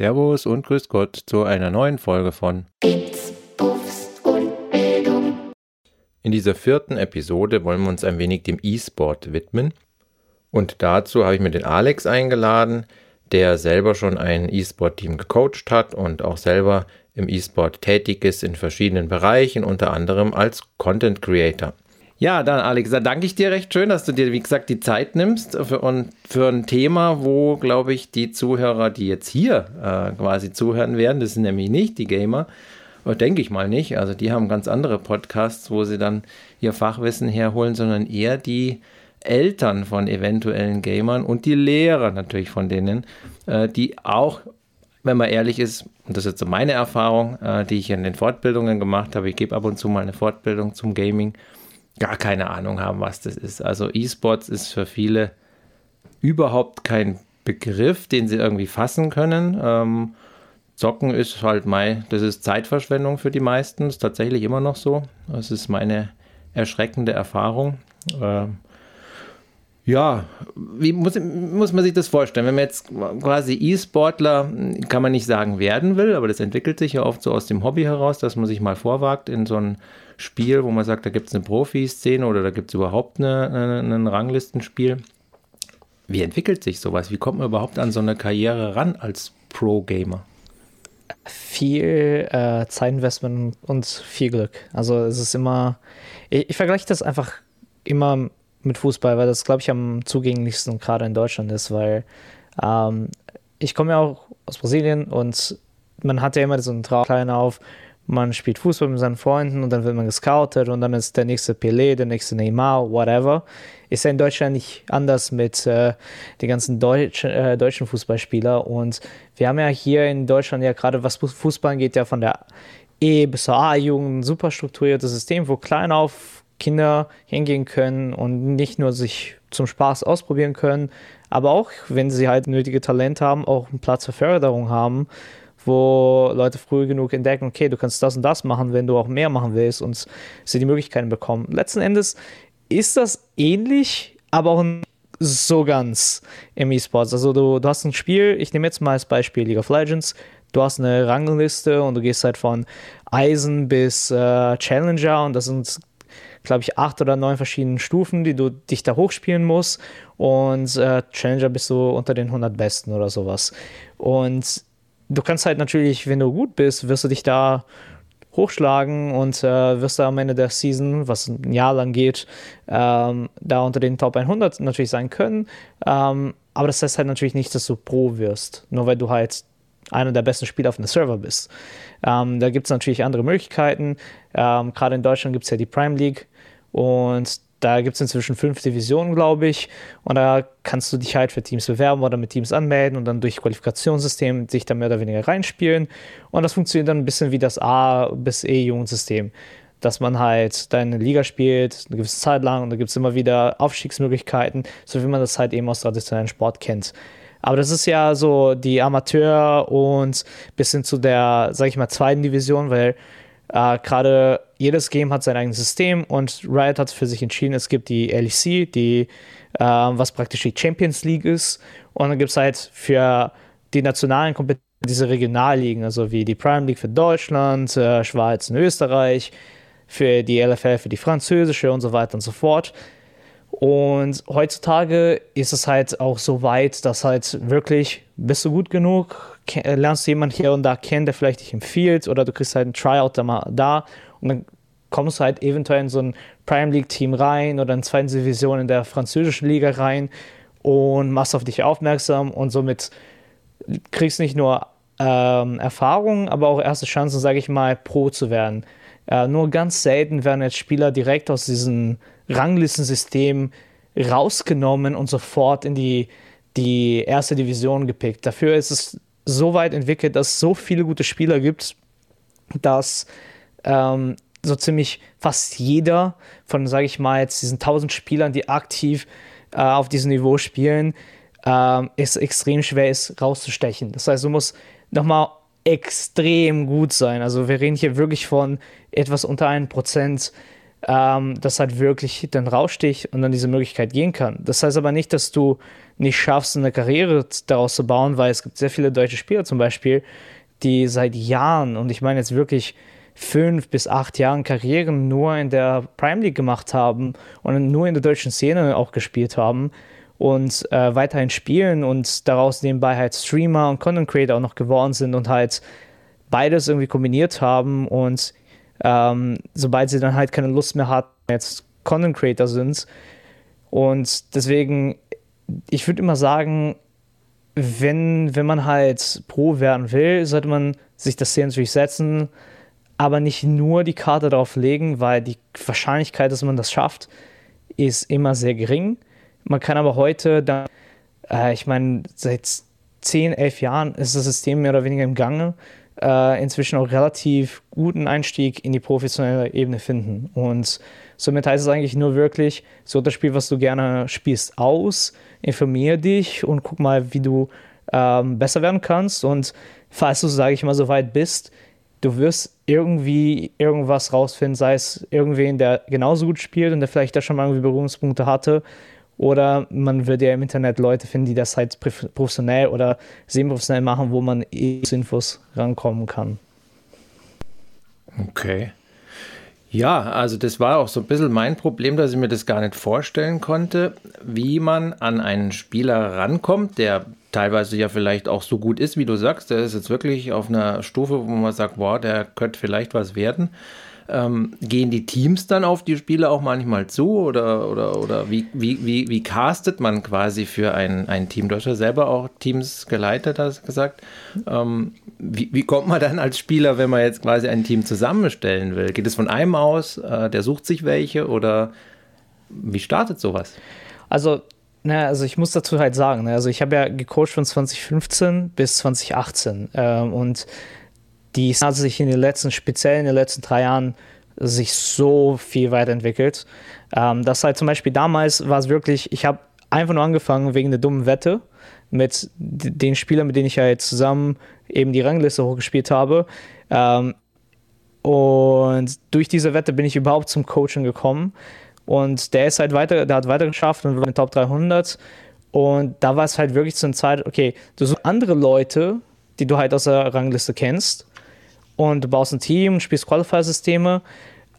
Servus und Grüß Gott zu einer neuen Folge von Bits, Buffs und Bildung. In dieser vierten Episode wollen wir uns ein wenig dem E-Sport widmen. Und dazu habe ich mir den Alex eingeladen, der selber schon ein E-Sport-Team gecoacht hat und auch selber im E-Sport tätig ist in verschiedenen Bereichen, unter anderem als Content Creator. Ja, dann Alex, da danke ich dir recht schön, dass du dir, wie gesagt, die Zeit nimmst für, und für ein Thema, wo, glaube ich, die Zuhörer, die jetzt hier äh, quasi zuhören werden, das sind nämlich nicht die Gamer, denke ich mal nicht. Also die haben ganz andere Podcasts, wo sie dann ihr Fachwissen herholen, sondern eher die Eltern von eventuellen Gamern und die Lehrer natürlich von denen, äh, die auch, wenn man ehrlich ist, und das ist so meine Erfahrung, äh, die ich in den Fortbildungen gemacht habe, ich gebe ab und zu mal eine Fortbildung zum Gaming, gar keine Ahnung haben, was das ist. Also E-Sports ist für viele überhaupt kein Begriff, den sie irgendwie fassen können. Ähm, Zocken ist halt mein, das ist Zeitverschwendung für die meisten, ist tatsächlich immer noch so. Das ist meine erschreckende Erfahrung. Ähm, ja, wie muss, muss man sich das vorstellen? Wenn man jetzt quasi E-Sportler, kann man nicht sagen, werden will, aber das entwickelt sich ja oft so aus dem Hobby heraus, dass man sich mal vorwagt in so ein Spiel, wo man sagt, da gibt es eine Profi-Szene oder da gibt es überhaupt ein Ranglistenspiel. Wie entwickelt sich sowas? Wie kommt man überhaupt an so eine Karriere ran als Pro-Gamer? Viel äh, Zeitinvestment und viel Glück. Also es ist immer, ich, ich vergleiche das einfach immer mit Fußball, weil das, glaube ich, am zugänglichsten gerade in Deutschland ist, weil ähm, ich komme ja auch aus Brasilien und man hat ja immer so einen Traum auf, man spielt Fußball mit seinen Freunden und dann wird man gescoutet und dann ist der nächste Pelé, der nächste Neymar, whatever. Ist ja in Deutschland nicht anders mit äh, den ganzen Deutsch, äh, deutschen Fußballspielern und wir haben ja hier in Deutschland ja gerade, was Fußball angeht, ja von der E bis zur A-Jugend ein super strukturiertes System, wo klein auf Kinder hingehen können und nicht nur sich zum Spaß ausprobieren können, aber auch, wenn sie halt nötige Talent haben, auch einen Platz für Förderung haben wo Leute früh genug entdecken, okay, du kannst das und das machen, wenn du auch mehr machen willst und sie die Möglichkeiten bekommen. Letzten Endes ist das ähnlich, aber auch so ganz im E-Sports. Also du, du hast ein Spiel, ich nehme jetzt mal als Beispiel League of Legends, du hast eine Rangliste und du gehst halt von Eisen bis äh, Challenger und das sind glaube ich, acht oder neun verschiedene Stufen, die du dich da hochspielen musst. Und äh, Challenger bist du unter den 100 Besten oder sowas. Und du kannst halt natürlich, wenn du gut bist, wirst du dich da hochschlagen und äh, wirst du am Ende der Season, was ein Jahr lang geht, ähm, da unter den Top 100 natürlich sein können. Ähm, aber das heißt halt natürlich nicht, dass du Pro wirst, nur weil du halt einer der besten Spieler auf einem Server bist. Ähm, da gibt es natürlich andere Möglichkeiten. Ähm, gerade in Deutschland gibt es ja die Prime League und da gibt es inzwischen fünf Divisionen, glaube ich. Und da kannst du dich halt für Teams bewerben oder mit Teams anmelden und dann durch Qualifikationssystem sich da mehr oder weniger reinspielen. Und das funktioniert dann ein bisschen wie das A- bis E-Jugendsystem. Dass man halt deine Liga spielt, eine gewisse Zeit lang und da gibt es immer wieder Aufstiegsmöglichkeiten, so wie man das halt eben aus traditionellen Sport kennt. Aber das ist ja so die Amateur- und bis hin zu der, sag ich mal, zweiten Division, weil äh, Gerade jedes Game hat sein eigenes System und Riot hat für sich entschieden, es gibt die LEC, die, äh, was praktisch die Champions League ist. Und dann gibt es halt für die nationalen Kompetitionen diese Regionalligen, also wie die Prime League für Deutschland, äh, Schweiz und Österreich, für die LFL, für die französische und so weiter und so fort. Und heutzutage ist es halt auch so weit, dass halt wirklich, bist du gut genug, äh, lernst du jemanden hier und da kennen, der vielleicht dich empfiehlt, oder du kriegst halt ein Tryout da, mal da und dann kommst du halt eventuell in so ein Prime League Team rein oder in zweite Division in der französischen Liga rein und machst auf dich aufmerksam und somit kriegst nicht nur ähm, Erfahrung, aber auch erste Chancen, sage ich mal, Pro zu werden. Äh, nur ganz selten werden jetzt Spieler direkt aus diesem Ranglistensystem rausgenommen und sofort in die, die erste Division gepickt. Dafür ist es so weit entwickelt, dass es so viele gute Spieler gibt, dass ähm, so ziemlich fast jeder von, sage ich mal, jetzt diesen 1000 Spielern, die aktiv äh, auf diesem Niveau spielen, äh, es extrem schwer ist, rauszustechen. Das heißt, du musst nochmal extrem gut sein. Also wir reden hier wirklich von etwas unter einem Prozent ähm, dass halt wirklich dann raussticht und dann diese Möglichkeit gehen kann. Das heißt aber nicht, dass du nicht schaffst, eine Karriere daraus zu bauen, weil es gibt sehr viele deutsche Spieler zum Beispiel, die seit Jahren, und ich meine jetzt wirklich fünf bis acht Jahren Karrieren nur in der Prime League gemacht haben und nur in der deutschen Szene auch gespielt haben und äh, weiterhin spielen und daraus nebenbei halt Streamer und Content Creator auch noch geworden sind und halt beides irgendwie kombiniert haben und ähm, sobald sie dann halt keine Lust mehr hatten, jetzt Content Creator sind. Und deswegen, ich würde immer sagen, wenn, wenn man halt Pro werden will, sollte man sich das Ziel natürlich setzen, aber nicht nur die Karte darauf legen, weil die Wahrscheinlichkeit, dass man das schafft, ist immer sehr gering. Man kann aber heute dann, äh, ich meine, seit 10, 11 Jahren ist das System mehr oder weniger im Gange äh, inzwischen auch relativ guten Einstieg in die professionelle Ebene finden. Und somit heißt es eigentlich nur wirklich, so das Spiel, was du gerne spielst, aus, informier dich und guck mal, wie du ähm, besser werden kannst. Und falls du, sage ich mal, so weit bist, du wirst irgendwie irgendwas rausfinden, sei es irgendwen, der genauso gut spielt und der vielleicht da schon mal irgendwie Berührungspunkte hatte oder man würde ja im Internet Leute finden, die das halt professionell oder semi-professionell machen, wo man eh zu Infos rankommen kann. Okay. Ja, also das war auch so ein bisschen mein Problem, dass ich mir das gar nicht vorstellen konnte, wie man an einen Spieler rankommt, der teilweise ja vielleicht auch so gut ist, wie du sagst. Der ist jetzt wirklich auf einer Stufe, wo man sagt, wow, der könnte vielleicht was werden. Ähm, gehen die Teams dann auf die Spiele auch manchmal zu oder, oder, oder wie, wie, wie, wie castet man quasi für ein, ein Team? Du hast ja selber auch Teams geleitet, hast gesagt. Ähm, wie, wie kommt man dann als Spieler, wenn man jetzt quasi ein Team zusammenstellen will? Geht es von einem aus, äh, der sucht sich welche oder wie startet sowas? Also na, also ich muss dazu halt sagen, ne, also ich habe ja gecoacht von 2015 bis 2018 ähm, und die hat sich in den letzten, speziell in den letzten drei Jahren, sich so viel weiterentwickelt. Ähm, das halt zum Beispiel damals war es wirklich, ich habe einfach nur angefangen wegen der dummen Wette mit den Spielern, mit denen ich halt zusammen eben die Rangliste hochgespielt habe. Ähm, und durch diese Wette bin ich überhaupt zum Coaching gekommen. Und der ist halt weiter, der hat weiter geschafft und war in den Top 300. Und da war es halt wirklich zu einer Zeit, okay, du suchst andere Leute, die du halt aus der Rangliste kennst und du baust ein Team spielst Qualifier-Systeme.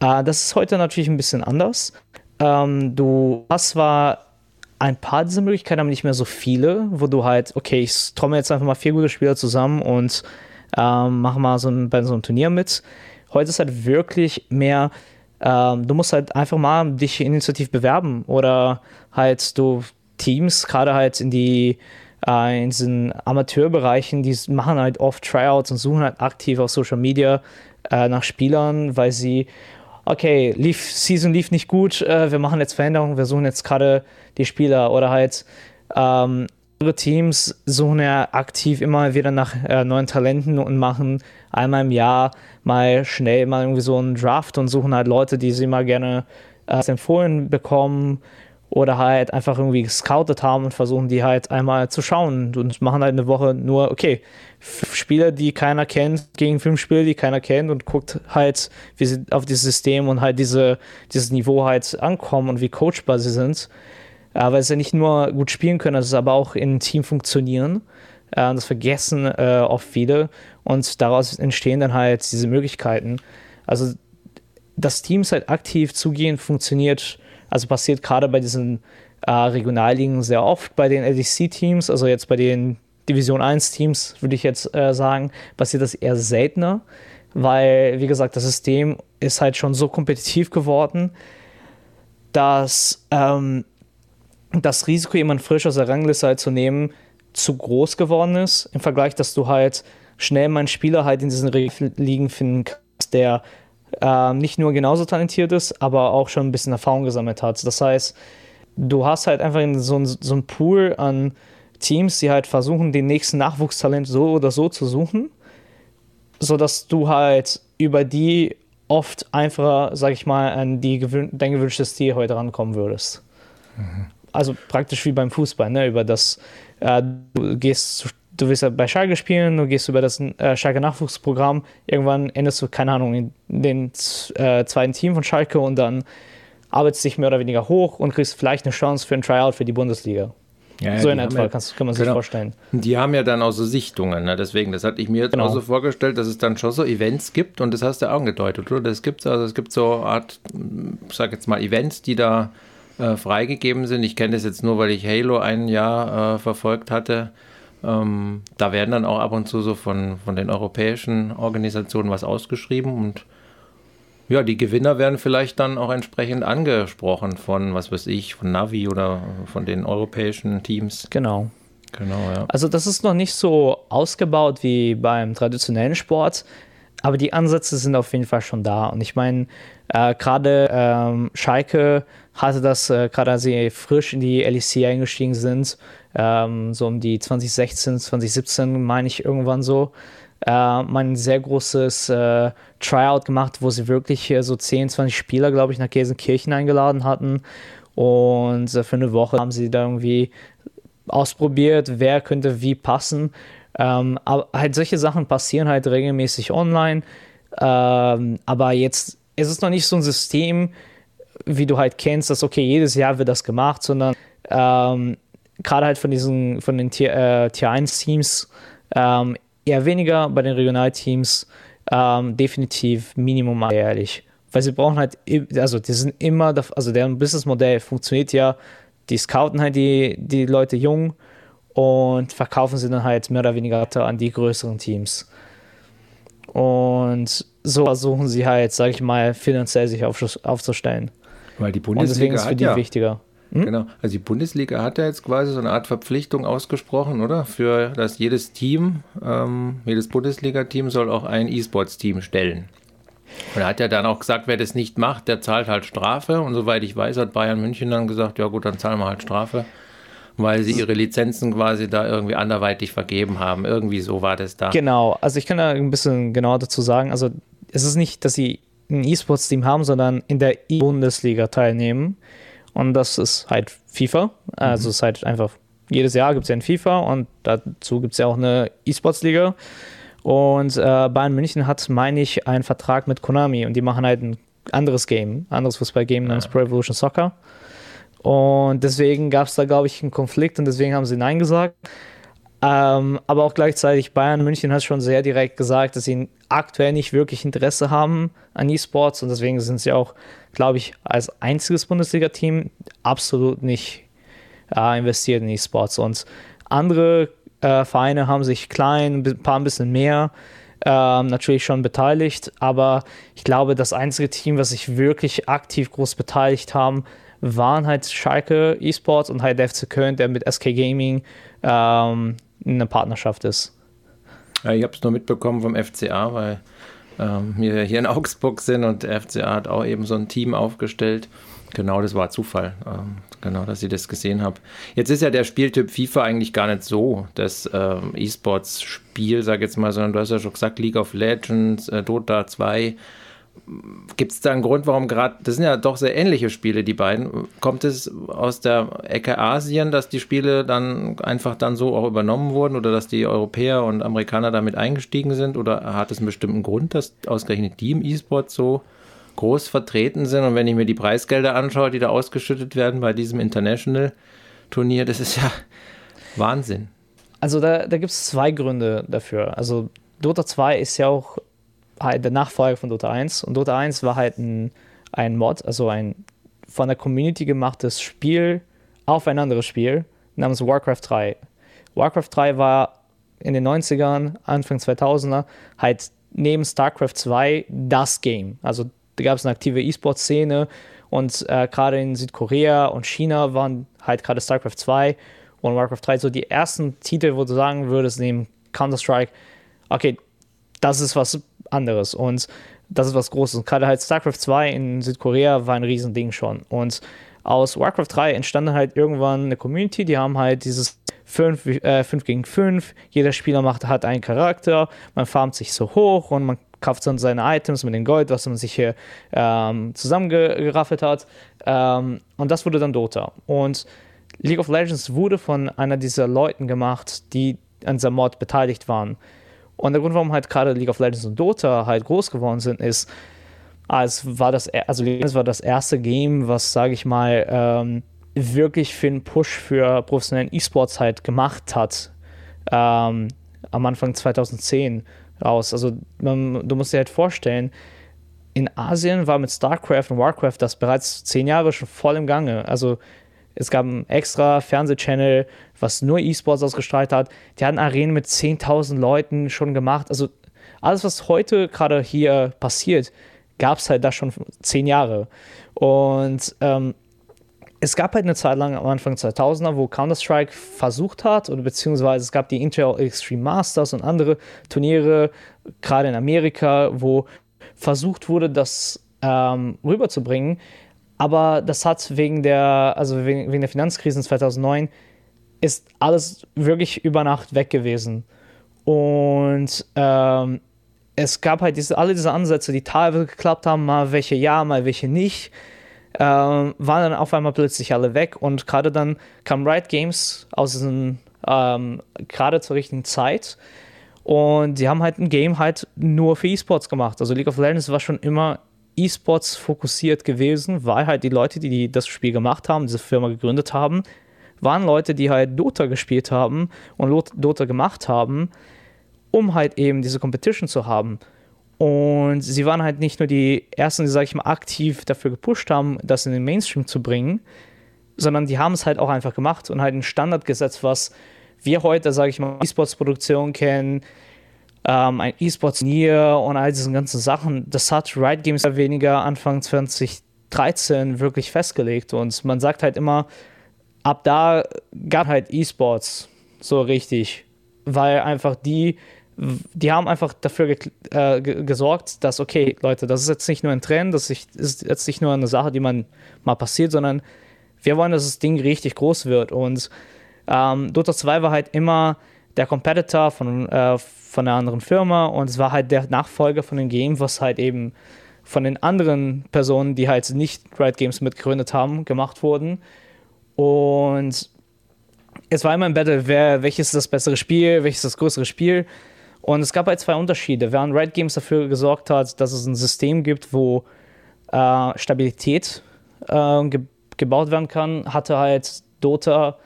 Äh, das ist heute natürlich ein bisschen anders. Ähm, du hast zwar ein paar dieser Möglichkeiten, aber nicht mehr so viele, wo du halt, okay, ich trommel jetzt einfach mal vier gute Spieler zusammen und ähm, mache mal so ein, bei so einem Turnier mit. Heute ist halt wirklich mehr, ähm, du musst halt einfach mal dich initiativ bewerben oder halt du Teams, gerade halt in die äh, in diesen Amateurbereichen, die machen halt oft Tryouts und suchen halt aktiv auf Social Media äh, nach Spielern, weil sie, okay, lief, Season lief nicht gut, äh, wir machen jetzt Veränderungen, wir suchen jetzt gerade die Spieler oder halt ähm, andere Teams suchen ja aktiv immer wieder nach äh, neuen Talenten und machen einmal im Jahr mal schnell mal irgendwie so einen Draft und suchen halt Leute, die sie mal gerne äh, empfohlen bekommen oder halt einfach irgendwie gescoutet haben und versuchen die halt einmal zu schauen und machen halt eine Woche nur, okay, Spieler, die keiner kennt, gegen fünf Spieler, die keiner kennt und guckt halt, wie sie auf dieses System und halt diese, dieses Niveau halt ankommen und wie coachbar sie sind. weil sie nicht nur gut spielen können, es ist aber auch in Team funktionieren. das vergessen äh, oft viele und daraus entstehen dann halt diese Möglichkeiten. Also, dass Teams halt aktiv zugehen, funktioniert also passiert gerade bei diesen äh, Regionalligen sehr oft bei den LDC-Teams, also jetzt bei den Division 1-Teams, würde ich jetzt äh, sagen, passiert das eher seltener, weil, wie gesagt, das System ist halt schon so kompetitiv geworden, dass ähm, das Risiko, jemanden frisch aus der Rangliste halt zu nehmen, zu groß geworden ist, im Vergleich, dass du halt schnell mal einen Spieler halt in diesen Ligen finden kannst, der äh, nicht nur genauso talentiert ist, aber auch schon ein bisschen Erfahrung gesammelt hat. Das heißt, du hast halt einfach so ein, so ein Pool an Teams, die halt versuchen, den nächsten Nachwuchstalent so oder so zu suchen, sodass du halt über die oft einfacher, sag ich mal, an die gewün dein gewünschtes Ziel heute rankommen würdest. Mhm. Also praktisch wie beim Fußball, ne? über das, äh, du gehst zu du willst ja bei Schalke spielen, du gehst über das äh, Schalke Nachwuchsprogramm, irgendwann endest du, keine Ahnung, in den äh, zweiten Team von Schalke und dann arbeitest dich mehr oder weniger hoch und kriegst vielleicht eine Chance für ein Tryout für die Bundesliga. Ja, so in etwa, ja, kann man sich genau. vorstellen. Die haben ja dann auch so Sichtungen, ne? deswegen, das hatte ich mir jetzt genau. auch so vorgestellt, dass es dann schon so Events gibt und das hast du auch angedeutet, oder? Das gibt also es gibt so eine Art, ich sag jetzt mal, Events, die da äh, freigegeben sind. Ich kenne das jetzt nur, weil ich Halo ein Jahr äh, verfolgt hatte. Ähm, da werden dann auch ab und zu so von, von den europäischen Organisationen was ausgeschrieben und ja, die Gewinner werden vielleicht dann auch entsprechend angesprochen von, was weiß ich, von Navi oder von den europäischen Teams. Genau. Genau, ja. Also das ist noch nicht so ausgebaut wie beim traditionellen Sport, aber die Ansätze sind auf jeden Fall schon da. Und ich meine, äh, gerade ähm, Schalke hatte das, äh, gerade als sie frisch in die LEC eingestiegen sind, ähm, so um die 2016, 2017 meine ich irgendwann so, äh, mal ein sehr großes äh, Tryout gemacht, wo sie wirklich äh, so 10, 20 Spieler, glaube ich, nach Gelsenkirchen eingeladen hatten. Und äh, für eine Woche haben sie da irgendwie ausprobiert, wer könnte wie passen. Ähm, aber halt solche Sachen passieren halt regelmäßig online. Ähm, aber jetzt ist es noch nicht so ein System, wie du halt kennst, dass okay, jedes Jahr wird das gemacht, sondern ähm, gerade halt von diesen, von den Tier, äh, Tier 1 Teams ähm, eher weniger, bei den Regionalteams ähm, definitiv Minimum jährlich. Weil sie brauchen halt, also die sind immer, also deren Businessmodell funktioniert ja, die scouten halt die, die Leute jung und verkaufen sie dann halt mehr oder weniger an die größeren Teams. Und so versuchen sie halt, sag ich mal, finanziell sich aufzustellen. Weil die Bundesliga und deswegen ist für die ja. wichtiger. Hm? Genau. Also die Bundesliga hat ja jetzt quasi so eine Art Verpflichtung ausgesprochen, oder? Für dass jedes Team, ähm, jedes Bundesliga-Team soll auch ein E-Sports-Team stellen. Und er hat ja dann auch gesagt, wer das nicht macht, der zahlt halt Strafe. Und soweit ich weiß, hat Bayern München dann gesagt, ja gut, dann zahlen wir halt Strafe, weil sie ihre Lizenzen quasi da irgendwie anderweitig vergeben haben. Irgendwie so war das da. Genau, also ich kann da ein bisschen genauer dazu sagen. Also es ist nicht, dass sie ein E-Sports-Team haben, sondern in der E-Bundesliga teilnehmen. Und das ist halt FIFA. Also mhm. es ist halt einfach, jedes Jahr gibt es ja ein FIFA und dazu gibt es ja auch eine E-Sports-Liga. Und äh, Bayern München hat, meine ich, einen Vertrag mit Konami und die machen halt ein anderes Game, anderes Fußballgame namens Pro Evolution Soccer. Und deswegen gab es da, glaube ich, einen Konflikt und deswegen haben sie Nein gesagt. Ähm, aber auch gleichzeitig Bayern München hat schon sehr direkt gesagt, dass sie aktuell nicht wirklich Interesse haben an E-Sports und deswegen sind sie auch, glaube ich, als einziges Bundesliga-Team absolut nicht äh, investiert in E-Sports. Und andere äh, Vereine haben sich klein, ein paar ein bisschen mehr ähm, natürlich schon beteiligt, aber ich glaube, das einzige Team, was sich wirklich aktiv groß beteiligt haben, waren halt Schalke E-Sports und halt FC Köln, der mit SK Gaming ähm, eine Partnerschaft ist. Ja, ich habe es nur mitbekommen vom FCA, weil ähm, wir hier in Augsburg sind und der FCA hat auch eben so ein Team aufgestellt. Genau, das war Zufall. Ähm, genau, dass ich das gesehen habe. Jetzt ist ja der Spieltyp FIFA eigentlich gar nicht so das ähm, E-Sports-Spiel, sag jetzt mal, sondern du hast ja schon gesagt, League of Legends, äh, Dota 2 Gibt es da einen Grund, warum gerade, das sind ja doch sehr ähnliche Spiele, die beiden. Kommt es aus der Ecke Asien, dass die Spiele dann einfach dann so auch übernommen wurden oder dass die Europäer und Amerikaner damit eingestiegen sind? Oder hat es einen bestimmten Grund, dass ausgerechnet die im E-Sport so groß vertreten sind? Und wenn ich mir die Preisgelder anschaue, die da ausgeschüttet werden bei diesem International-Turnier, das ist ja Wahnsinn. Also da, da gibt es zwei Gründe dafür. Also Dota 2 ist ja auch halt der Nachfolger von Dota 1. Und Dota 1 war halt ein, ein Mod, also ein von der Community gemachtes Spiel auf ein anderes Spiel namens Warcraft 3. Warcraft 3 war in den 90ern, Anfang 2000er halt neben StarCraft 2 das Game. Also da gab es eine aktive E-Sport-Szene und äh, gerade in Südkorea und China waren halt gerade StarCraft 2 und Warcraft 3 so die ersten Titel, wo du sagen würdest, neben Counter-Strike, okay, das ist was anderes. Und das ist was Großes. Und gerade halt StarCraft 2 in Südkorea war ein Riesending schon. Und aus Warcraft 3 entstand halt irgendwann eine Community, die haben halt dieses 5, äh, 5 gegen 5, jeder Spieler macht, hat einen Charakter, man farmt sich so hoch und man kauft dann seine Items mit dem Gold, was man sich hier ähm, zusammengeraffelt hat. Ähm, und das wurde dann Dota. Und League of Legends wurde von einer dieser Leuten gemacht, die an dieser Mod beteiligt waren. Und der Grund, warum halt gerade League of Legends und Dota halt groß geworden sind, ist, als war das, also Legends war das erste Game, was, sage ich mal, ähm, wirklich für einen Push für professionellen E-Sports halt gemacht hat. Ähm, am Anfang 2010 raus. Also man, du musst dir halt vorstellen, in Asien war mit StarCraft und Warcraft das bereits zehn Jahre schon voll im Gange. Also es gab einen extra Fernsehchannel, was nur E-Sports ausgestrahlt hat. Die hatten Arenen mit 10.000 Leuten schon gemacht. Also alles, was heute gerade hier passiert, gab es halt da schon zehn Jahre. Und ähm, es gab halt eine Zeit lang am Anfang 2000er, wo Counter-Strike versucht hat, oder beziehungsweise es gab die Intel Extreme Masters und andere Turniere, gerade in Amerika, wo versucht wurde, das ähm, rüberzubringen. Aber das hat wegen der, also wegen, wegen der Finanzkrise 2009, ist alles wirklich über Nacht weg gewesen. Und ähm, es gab halt diese, alle diese Ansätze, die teilweise geklappt haben, mal welche ja, mal welche nicht, ähm, waren dann auf einmal plötzlich alle weg. Und gerade dann kam Riot Games aus diesem, ähm, gerade zur richtigen Zeit und die haben halt ein Game halt nur für E-Sports gemacht. Also League of Legends war schon immer E-Sports fokussiert gewesen, weil halt die Leute, die, das Spiel gemacht haben, diese Firma gegründet haben, waren Leute, die halt Dota gespielt haben und Dota gemacht haben, um halt eben diese Competition zu haben. Und sie waren halt nicht nur die ersten, die, sag ich mal, aktiv dafür gepusht haben, das in den Mainstream zu bringen, sondern die haben es halt auch einfach gemacht und halt einen Standard gesetzt, was wir heute, sage ich mal, E-Sports-Produktion kennen, ähm, ein E-Sports-Turnier und all diese ganzen Sachen, das hat Riot Games ja weniger Anfang 2013 wirklich festgelegt. Und man sagt halt immer, ab da gab halt E-Sports so richtig, weil einfach die, die haben einfach dafür äh, gesorgt, dass, okay, Leute, das ist jetzt nicht nur ein Trend, das ist jetzt nicht nur eine Sache, die man mal passiert, sondern wir wollen, dass das Ding richtig groß wird. Und ähm, Dota 2 war halt immer der Competitor von, äh, von einer anderen Firma und es war halt der Nachfolger von dem Game, was halt eben von den anderen Personen, die halt nicht Riot Games mitgegründet haben, gemacht wurden. Und es war immer ein Battle, wer, welches ist das bessere Spiel, welches ist das größere Spiel. Und es gab halt zwei Unterschiede. Während Riot Games dafür gesorgt hat, dass es ein System gibt, wo äh, Stabilität äh, ge gebaut werden kann, hatte halt Dota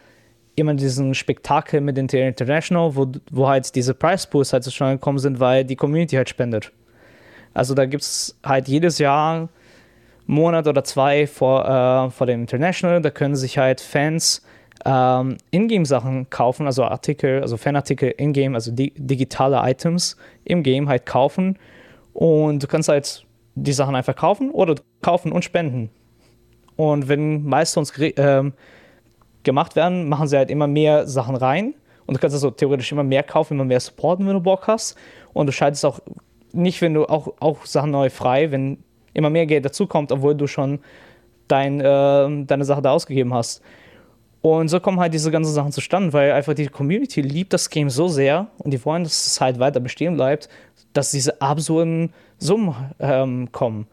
immer diesen Spektakel mit den International, wo, wo halt diese Price Pools halt zustande gekommen sind, weil die Community halt spendet. Also da gibt es halt jedes Jahr Monat oder zwei vor, äh, vor dem International, da können sich halt Fans ähm, Ingame-Sachen kaufen, also Artikel, also Fanartikel in-game, also di digitale Items im Game halt kaufen und du kannst halt die Sachen einfach kaufen oder kaufen und spenden. Und wenn Milestones ähm, gemacht werden, machen sie halt immer mehr Sachen rein. Und du kannst also theoretisch immer mehr kaufen, immer mehr supporten, wenn du Bock hast. Und du schaltest auch nicht, wenn du auch, auch Sachen neu frei, wenn immer mehr Geld dazukommt, obwohl du schon dein, äh, deine Sache da ausgegeben hast. Und so kommen halt diese ganzen Sachen zustande, weil einfach die Community liebt das Game so sehr und die wollen, dass es halt weiter bestehen bleibt, dass diese absurden Summen ähm, kommen.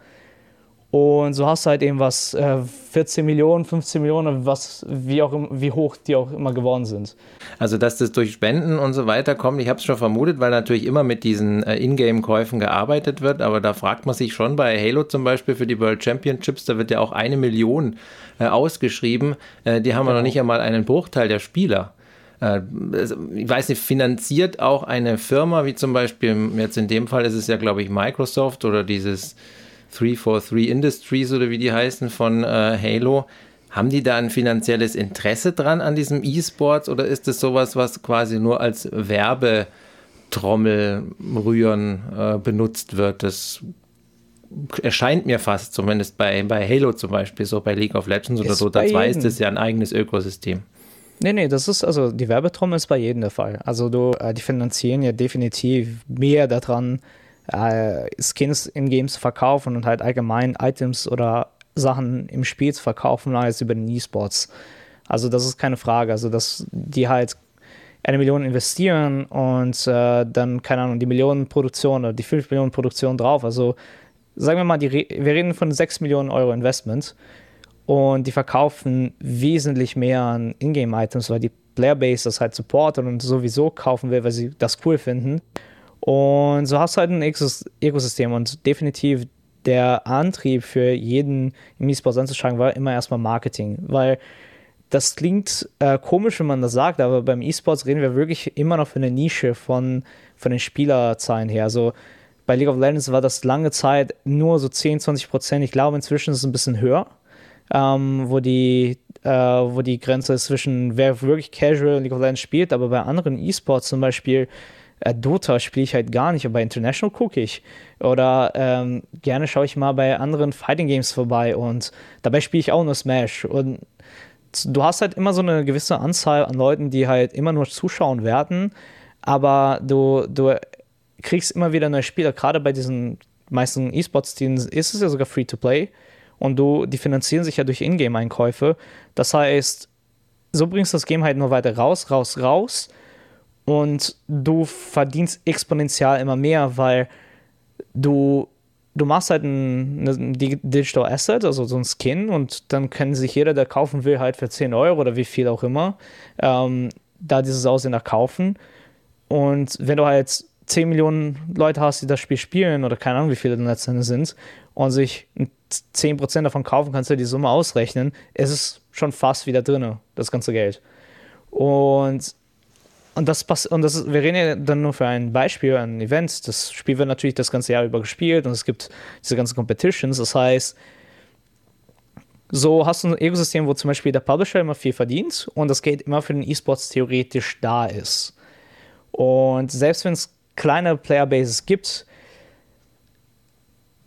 Und so hast du halt eben was, äh, 14 Millionen, 15 Millionen, was, wie, auch, wie hoch die auch immer geworden sind. Also, dass das durch Spenden und so weiter kommt, ich habe es schon vermutet, weil natürlich immer mit diesen äh, Ingame-Käufen gearbeitet wird, aber da fragt man sich schon bei Halo zum Beispiel für die World Championships, da wird ja auch eine Million äh, ausgeschrieben, äh, die haben genau. wir noch nicht einmal einen Bruchteil der Spieler äh, ich weiß nicht, finanziert auch eine Firma, wie zum Beispiel, jetzt in dem Fall ist es ja, glaube ich, Microsoft oder dieses 343 Industries oder wie die heißen von äh, Halo. Haben die da ein finanzielles Interesse dran an diesem E-Sports oder ist es sowas, was quasi nur als Werbetrommel rühren äh, benutzt wird? Das erscheint mir fast, zumindest bei, bei Halo zum Beispiel, so bei League of Legends oder so. Da zwei ist es ja ein eigenes Ökosystem. Nee, nee, das ist, also die Werbetrommel ist bei jedem der Fall. Also du, äh, die finanzieren ja definitiv mehr daran, äh, Skins in Games verkaufen und halt allgemein Items oder Sachen im Spiel zu verkaufen als über den E-Sports. Also das ist keine Frage. Also dass die halt eine Million investieren und äh, dann, keine Ahnung, die Millionenproduktion oder die 5 Millionen Produktion drauf. Also sagen wir mal, die, wir reden von 6 Millionen Euro Investment und die verkaufen wesentlich mehr an Ingame-Items, weil die Playerbase das halt supportet und sowieso kaufen will, weil sie das cool finden. Und so hast du halt ein Ökosystem und definitiv der Antrieb für jeden im E-Sports anzuschlagen war immer erstmal Marketing, weil das klingt äh, komisch, wenn man das sagt, aber beim E-Sports reden wir wirklich immer noch für eine Nische von, von den Spielerzahlen her. Also bei League of Legends war das lange Zeit nur so 10, 20 Prozent. Ich glaube, inzwischen ist es ein bisschen höher, ähm, wo, die, äh, wo die Grenze ist zwischen wer wirklich casual League of Legends spielt, aber bei anderen E-Sports zum Beispiel äh, Dota spiele ich halt gar nicht, aber bei International gucke ich. Oder ähm, gerne schaue ich mal bei anderen Fighting Games vorbei und dabei spiele ich auch nur Smash. Und du hast halt immer so eine gewisse Anzahl an Leuten, die halt immer nur zuschauen werden, aber du, du kriegst immer wieder neue Spieler. Gerade bei diesen meisten E-Sports-Teams ist es ja sogar free to play und du, die finanzieren sich ja durch Ingame-Einkäufe. Das heißt, so bringst du das Game halt nur weiter raus, raus, raus und du verdienst exponentiell immer mehr, weil du, du machst halt ein, ein Digital Asset, also so ein Skin und dann kann sich jeder, der kaufen will, halt für 10 Euro oder wie viel auch immer, ähm, da dieses Aussehen kaufen. Und wenn du halt 10 Millionen Leute hast, die das Spiel spielen oder keine Ahnung, wie viele dann letztendlich sind und sich 10% davon kaufen, kannst du die Summe ausrechnen. Es ist schon fast wieder drin, das ganze Geld. Und und das passt, und das ist, wir reden ja dann nur für ein Beispiel, ein Event. Das Spiel wird natürlich das ganze Jahr über gespielt und es gibt diese ganzen Competitions. Das heißt, so hast du ein Ökosystem, wo zum Beispiel der Publisher immer viel verdient und das Geld immer für den E-Sports theoretisch da ist. Und selbst wenn es kleine Playerbases gibt,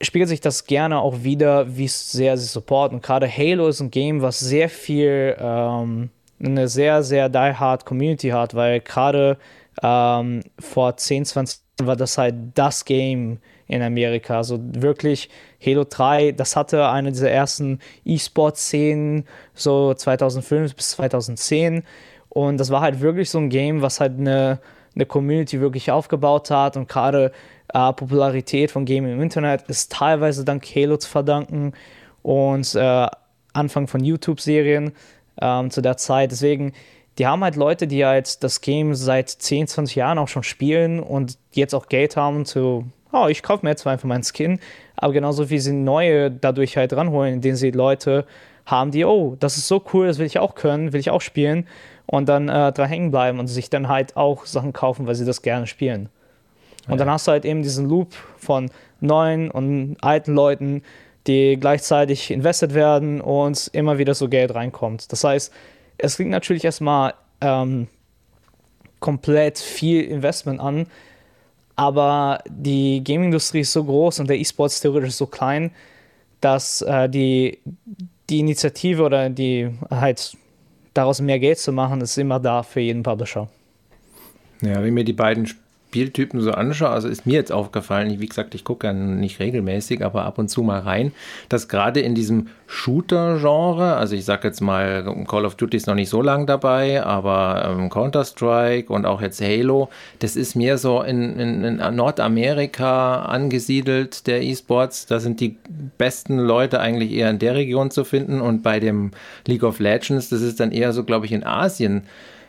spiegelt sich das gerne auch wieder, wie sehr sie supporten. Gerade Halo ist ein Game, was sehr viel ähm, eine sehr, sehr die-hard Community hat, weil gerade ähm, vor 10, 20 Jahren war das halt das Game in Amerika. Also wirklich Halo 3, das hatte eine dieser ersten E-Sport-Szenen, so 2005 bis 2010. Und das war halt wirklich so ein Game, was halt eine, eine Community wirklich aufgebaut hat. Und gerade äh, Popularität von Gaming im Internet ist teilweise dank Halo zu verdanken und äh, Anfang von YouTube-Serien ähm, zu der Zeit. Deswegen, die haben halt Leute, die halt das Game seit 10, 20 Jahren auch schon spielen und jetzt auch Geld haben zu, oh, ich kaufe mir jetzt einfach meinen Skin. Aber genauso wie sie neue dadurch halt ranholen, indem sie Leute haben, die, oh, das ist so cool, das will ich auch können, will ich auch spielen und dann äh, dran hängen bleiben und sich dann halt auch Sachen kaufen, weil sie das gerne spielen. Und dann hast du halt eben diesen Loop von neuen und alten Leuten, die gleichzeitig investiert werden und immer wieder so Geld reinkommt. Das heißt, es klingt natürlich erstmal ähm, komplett viel Investment an, aber die Gaming-Industrie ist so groß und der E-Sports theoretisch so klein, dass äh, die, die Initiative oder die halt daraus mehr Geld zu machen, ist immer da für jeden Publisher. Ja, wenn mir die beiden Spieltypen so anschaue, also ist mir jetzt aufgefallen, wie gesagt, ich gucke ja nicht regelmäßig, aber ab und zu mal rein, dass gerade in diesem Shooter-Genre, also ich sage jetzt mal, Call of Duty ist noch nicht so lang dabei, aber ähm, Counter-Strike und auch jetzt Halo, das ist mehr so in, in, in Nordamerika angesiedelt, der E-Sports. Da sind die besten Leute eigentlich eher in der Region zu finden und bei dem League of Legends, das ist dann eher so, glaube ich, in Asien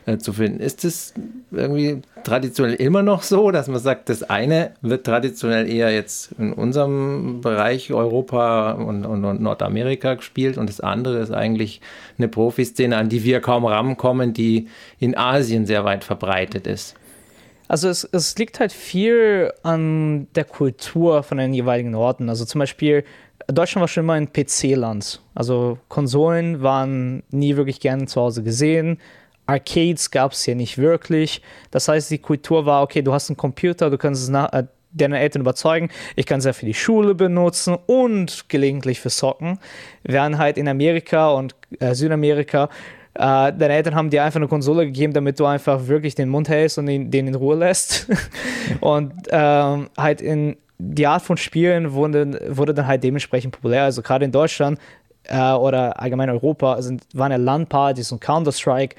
äh, zu finden. Ist es irgendwie traditionell immer noch so, dass man sagt, das eine wird traditionell eher jetzt in unserem Bereich Europa und, und, und Nordamerika gespielt und das andere ist eigentlich eine Profiszene, an die wir kaum rankommen, die in Asien sehr weit verbreitet ist? Also es, es liegt halt viel an der Kultur von den jeweiligen Orten. Also zum Beispiel Deutschland war schon immer ein PC-Land. Also Konsolen waren nie wirklich gerne zu Hause gesehen. Arcades gab es hier nicht wirklich. Das heißt, die Kultur war, okay, du hast einen Computer, du kannst es nach, äh, deine Eltern überzeugen, ich kann es ja für die Schule benutzen und gelegentlich für Socken. Während halt in Amerika und äh, Südamerika äh, deine Eltern haben dir einfach eine Konsole gegeben, damit du einfach wirklich den Mund hältst und den, den in Ruhe lässt. und ähm, halt in die Art von Spielen wurde, wurde dann halt dementsprechend populär. Also gerade in Deutschland äh, oder allgemein Europa sind, waren ja LAN-Partys und Counter-Strike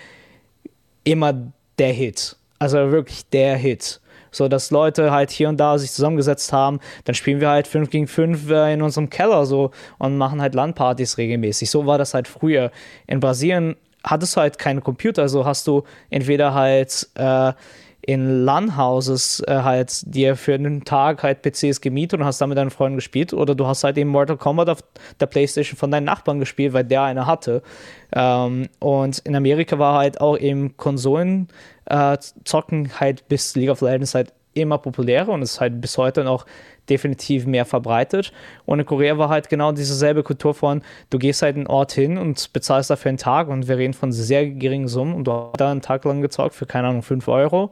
immer der Hit. Also wirklich der Hit. So dass Leute halt hier und da sich zusammengesetzt haben, dann spielen wir halt 5 gegen 5 äh, in unserem Keller so und machen halt Landpartys regelmäßig. So war das halt früher. In Brasilien hattest du halt keine Computer, also hast du entweder halt äh, in LAN-Houses äh, halt dir für einen Tag halt PCs gemietet und hast dann mit deinen Freunden gespielt oder du hast halt eben Mortal Kombat auf der Playstation von deinen Nachbarn gespielt, weil der eine hatte. Ähm, und in Amerika war halt auch eben Konsolen äh, zocken halt bis League of Legends halt immer populärer und ist halt bis heute noch definitiv mehr verbreitet. Und in Korea war halt genau dieselbe Kultur von, du gehst halt einen Ort hin und bezahlst dafür einen Tag und wir reden von sehr geringen Summen und du hast da einen Tag lang gezockt für, keine Ahnung, 5 Euro.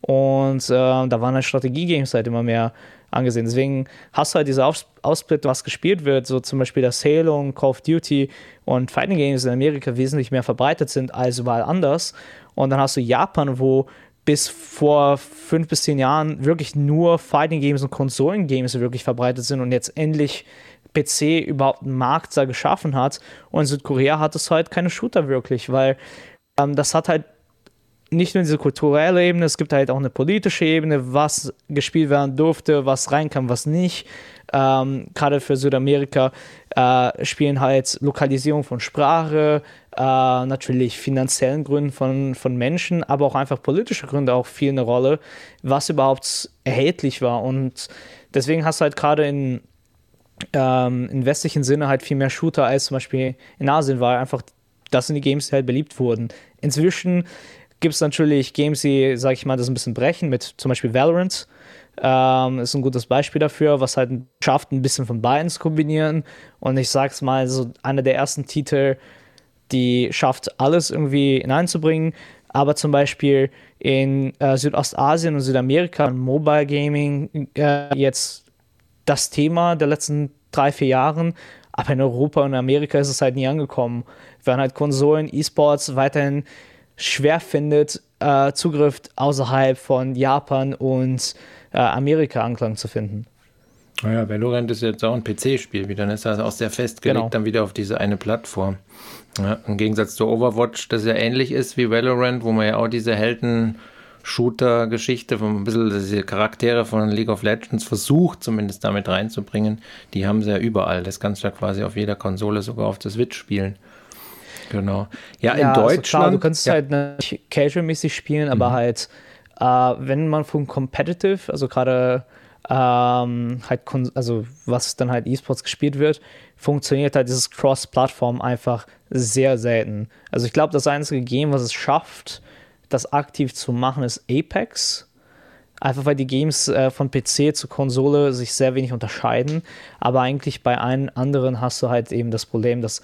Und äh, da waren halt Strategie-Games halt immer mehr angesehen. Deswegen hast du halt diese Aus Aussplit, was gespielt wird, so zum Beispiel das Halo und Call of Duty und Fighting Games in Amerika wesentlich mehr verbreitet sind als überall anders. Und dann hast du Japan, wo bis vor fünf bis zehn Jahren wirklich nur Fighting Games und Konsolen Games wirklich verbreitet sind und jetzt endlich PC überhaupt einen Markt da geschaffen hat. Und in Südkorea hat es halt keine Shooter wirklich, weil ähm, das hat halt nicht nur diese kulturelle Ebene, es gibt halt auch eine politische Ebene, was gespielt werden durfte, was reinkam, was nicht. Ähm, Gerade für Südamerika äh, spielen halt Lokalisierung von Sprache, äh, natürlich finanziellen Gründen von, von Menschen, aber auch einfach politische Gründe auch viel eine Rolle, was überhaupt erhältlich war. Und deswegen hast du halt gerade in, ähm, im westlichen Sinne halt viel mehr Shooter als zum Beispiel in Asien war. Einfach, das sind die Games, die halt beliebt wurden. Inzwischen gibt es natürlich Games, die, sag ich mal, das ein bisschen brechen, mit zum Beispiel Valorant. Ähm, ist ein gutes Beispiel dafür, was halt schafft, ein bisschen von beiden zu kombinieren. Und ich sag's mal, so einer der ersten Titel, die schafft, alles irgendwie hineinzubringen. Aber zum Beispiel in äh, Südostasien und Südamerika, Mobile Gaming, äh, jetzt das Thema der letzten drei, vier Jahren. Aber in Europa und Amerika ist es halt nie angekommen. Während halt Konsolen, E-Sports weiterhin schwer findet, äh, Zugriff außerhalb von Japan und äh, Amerika Anklang zu finden. Naja, Valorant ist jetzt auch ein PC-Spiel wieder, ne? ist also auch sehr festgelegt genau. dann wieder auf diese eine Plattform. Ja, Im Gegensatz zu Overwatch, das ja ähnlich ist wie Valorant, wo man ja auch diese Helden- Shooter-Geschichte, ein bisschen diese Charaktere von League of Legends versucht, zumindest damit reinzubringen. Die haben sie ja überall. Das kannst du ja quasi auf jeder Konsole, sogar auf der Switch spielen. Genau. Ja, ja in Deutschland. Also klar, du kannst ja. halt nicht casual-mäßig spielen, aber mhm. halt, äh, wenn man von Competitive, also gerade ähm, halt, also was dann halt E-Sports gespielt wird, funktioniert halt dieses Cross-Plattform einfach sehr selten. Also ich glaube, das einzige Game, was es schafft, das aktiv zu machen, ist Apex. Einfach weil die Games äh, von PC zu Konsole sich sehr wenig unterscheiden. Aber eigentlich bei allen anderen hast du halt eben das Problem, dass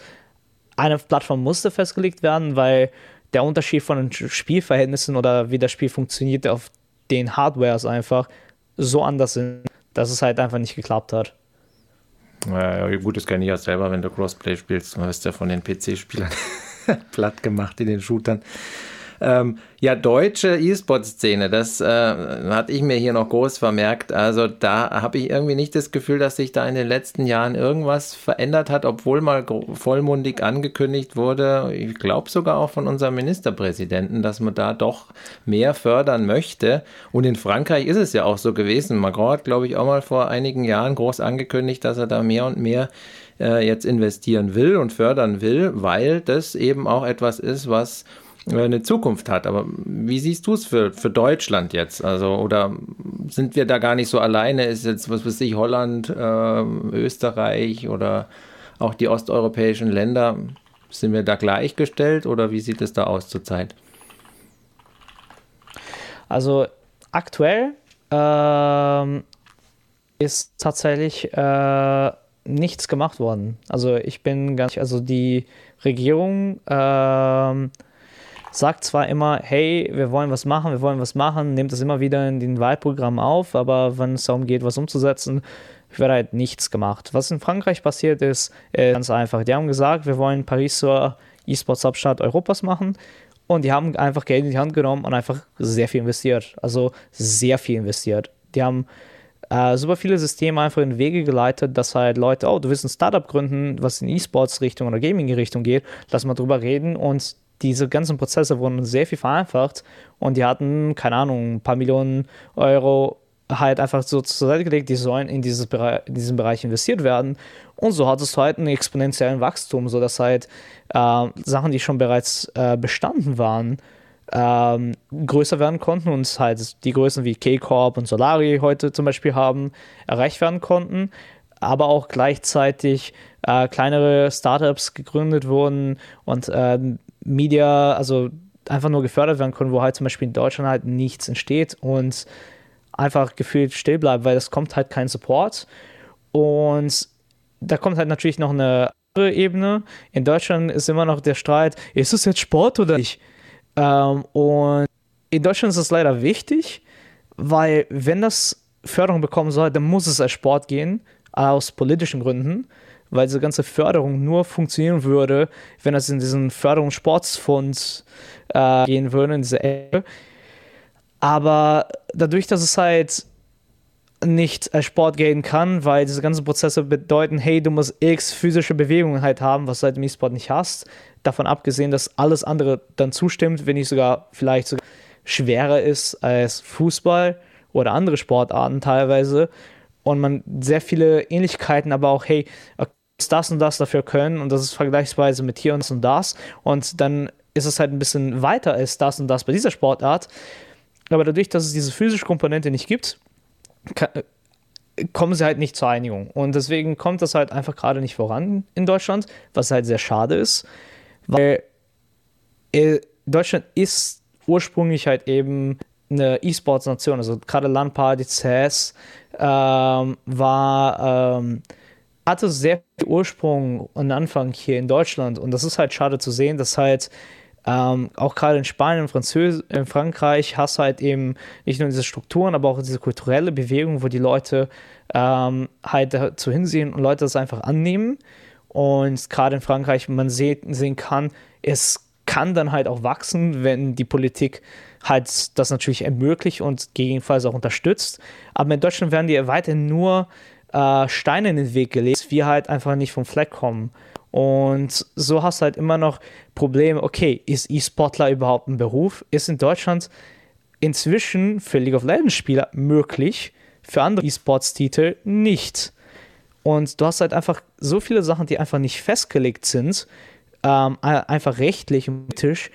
eine Plattform musste festgelegt werden, weil der Unterschied von den Spielverhältnissen oder wie das Spiel funktioniert auf den Hardwares einfach so anders sind, dass es halt einfach nicht geklappt hat. Ja, gut, das kenne ich ja selber, wenn du Crossplay spielst. Du wirst ja von den PC-Spielern platt gemacht in den Shootern. Ähm, ja, deutsche E-Sport-Szene, das äh, hatte ich mir hier noch groß vermerkt. Also da habe ich irgendwie nicht das Gefühl, dass sich da in den letzten Jahren irgendwas verändert hat, obwohl mal vollmundig angekündigt wurde, ich glaube sogar auch von unserem Ministerpräsidenten, dass man da doch mehr fördern möchte. Und in Frankreich ist es ja auch so gewesen. Macron hat, glaube ich, auch mal vor einigen Jahren groß angekündigt, dass er da mehr und mehr äh, jetzt investieren will und fördern will, weil das eben auch etwas ist, was eine Zukunft hat. Aber wie siehst du es für, für Deutschland jetzt? Also, oder sind wir da gar nicht so alleine? Ist jetzt, was weiß ich, Holland, äh, Österreich oder auch die osteuropäischen Länder, sind wir da gleichgestellt oder wie sieht es da aus zurzeit? Also aktuell ähm, ist tatsächlich äh, nichts gemacht worden. Also ich bin ganz, also die Regierung ähm, sagt zwar immer, hey, wir wollen was machen, wir wollen was machen, nimmt das immer wieder in den Wahlprogramm auf, aber wenn es darum geht, was umzusetzen, wird halt nichts gemacht. Was in Frankreich passiert ist, ist ganz einfach. Die haben gesagt, wir wollen Paris zur E-Sports-Hauptstadt Europas machen und die haben einfach Geld in die Hand genommen und einfach sehr viel investiert. Also sehr viel investiert. Die haben äh, super viele Systeme einfach in Wege geleitet, dass halt Leute, oh, du willst ein Startup gründen, was in E-Sports-Richtung oder Gaming-Richtung geht, lass mal drüber reden und diese ganzen Prozesse wurden sehr viel vereinfacht und die hatten, keine Ahnung, ein paar Millionen Euro halt einfach so zur Seite gelegt, die sollen in, dieses Bereich, in diesen Bereich investiert werden. Und so hattest du halt einen exponentiellen Wachstum, sodass halt äh, Sachen, die schon bereits äh, bestanden waren, ähm, größer werden konnten und halt die Größen wie K-Corp und Solari heute zum Beispiel haben, erreicht werden konnten. Aber auch gleichzeitig äh, kleinere Startups gegründet wurden und äh, Media, also einfach nur gefördert werden können, wo halt zum Beispiel in Deutschland halt nichts entsteht und einfach gefühlt still bleibt, weil es kommt halt kein Support. Und da kommt halt natürlich noch eine andere Ebene. In Deutschland ist immer noch der Streit, ist es jetzt Sport oder nicht? Ähm, und in Deutschland ist es leider wichtig, weil wenn das Förderung bekommen soll, dann muss es als Sport gehen, aus politischen Gründen, weil diese ganze Förderung nur funktionieren würde, wenn es in diesen Förderungssportsfonds äh, gehen würde, in diese Ecke. Aber dadurch, dass es halt nicht als Sport gehen kann, weil diese ganzen Prozesse bedeuten, hey, du musst x physische Bewegungen halt haben, was du halt im E-Sport nicht hast. Davon abgesehen, dass alles andere dann zustimmt, wenn nicht sogar vielleicht sogar schwerer ist als Fußball oder andere Sportarten teilweise. Und man sehr viele Ähnlichkeiten, aber auch, hey, das und das dafür können und das ist vergleichsweise mit hier und das und das. Und dann ist es halt ein bisschen weiter als das und das bei dieser Sportart. Aber dadurch, dass es diese physische Komponente nicht gibt, kann, kommen sie halt nicht zur Einigung. Und deswegen kommt das halt einfach gerade nicht voran in Deutschland, was halt sehr schade ist, weil äh, Deutschland ist ursprünglich halt eben eine E-Sports-Nation, also gerade LAN-Party, CS ähm, war, ähm, hatte sehr viel Ursprung und Anfang hier in Deutschland und das ist halt schade zu sehen, dass halt ähm, auch gerade in Spanien, Französ in Frankreich hast halt eben nicht nur diese Strukturen, aber auch diese kulturelle Bewegung, wo die Leute ähm, halt dazu hinsehen und Leute das einfach annehmen. Und gerade in Frankreich, man sehen, sehen kann, es kann dann halt auch wachsen, wenn die Politik halt das natürlich ermöglicht und gegebenenfalls auch unterstützt. Aber in Deutschland werden die weiterhin nur äh, Steine in den Weg gelegt, wir halt einfach nicht vom Fleck kommen. Und so hast du halt immer noch Probleme, okay, ist E-Sportler überhaupt ein Beruf? Ist in Deutschland inzwischen für League of Legends Spieler möglich, für andere E-Sports-Titel nicht. Und du hast halt einfach so viele Sachen, die einfach nicht festgelegt sind, ähm, einfach rechtlich und politisch,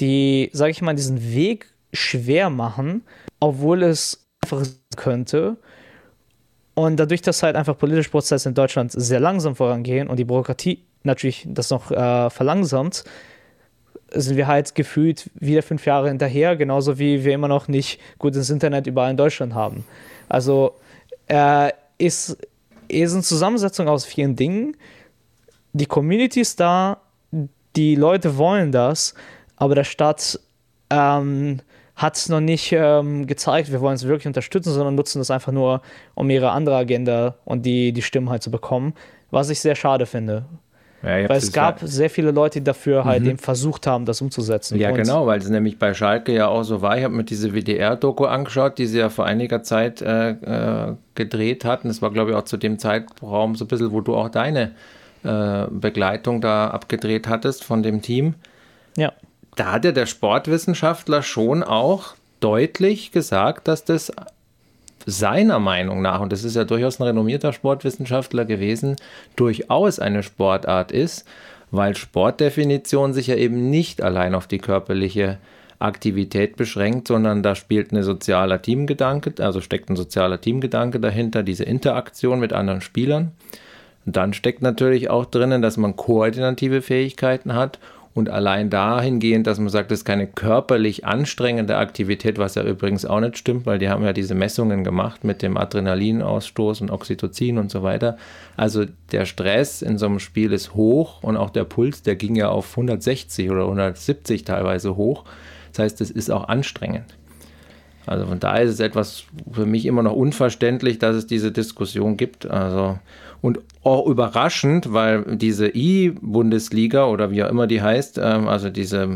die, sage ich mal, diesen Weg schwer machen, obwohl es einfach könnte. Und dadurch, dass halt einfach politische Prozesse in Deutschland sehr langsam vorangehen und die Bürokratie natürlich das noch äh, verlangsamt, sind wir halt gefühlt wieder fünf Jahre hinterher, genauso wie wir immer noch nicht gutes Internet überall in Deutschland haben. Also äh, ist, ist eine Zusammensetzung aus vielen Dingen. Die Community ist da, die Leute wollen das, aber der Staat ähm, hat es noch nicht ähm, gezeigt, wir wollen es wirklich unterstützen, sondern nutzen das einfach nur, um ihre andere Agenda und die, die Stimmen halt zu bekommen, was ich sehr schade finde. Ja, weil es gab ja sehr viele Leute, die dafür halt mhm. eben versucht haben, das umzusetzen. Ja, und genau, weil es nämlich bei Schalke ja auch so war. Ich habe mir diese WDR-Doku angeschaut, die sie ja vor einiger Zeit äh, äh, gedreht hatten. Das war, glaube ich, auch zu dem Zeitraum so ein bisschen, wo du auch deine äh, Begleitung da abgedreht hattest von dem Team. Ja. Da hat ja der Sportwissenschaftler schon auch deutlich gesagt, dass das seiner Meinung nach, und das ist ja durchaus ein renommierter Sportwissenschaftler gewesen, durchaus eine Sportart ist, weil Sportdefinition sich ja eben nicht allein auf die körperliche Aktivität beschränkt, sondern da spielt ein sozialer Teamgedanke, also steckt ein sozialer Teamgedanke dahinter, diese Interaktion mit anderen Spielern. Und dann steckt natürlich auch drinnen, dass man koordinative Fähigkeiten hat und allein dahingehend, dass man sagt, das ist keine körperlich anstrengende Aktivität, was ja übrigens auch nicht stimmt, weil die haben ja diese Messungen gemacht mit dem Adrenalinausstoß und Oxytocin und so weiter. Also der Stress in so einem Spiel ist hoch und auch der Puls, der ging ja auf 160 oder 170 teilweise hoch. Das heißt, es ist auch anstrengend. Also von daher ist es etwas für mich immer noch unverständlich, dass es diese Diskussion gibt. Also und auch überraschend, weil diese E-Bundesliga oder wie auch immer die heißt, ähm, also diese,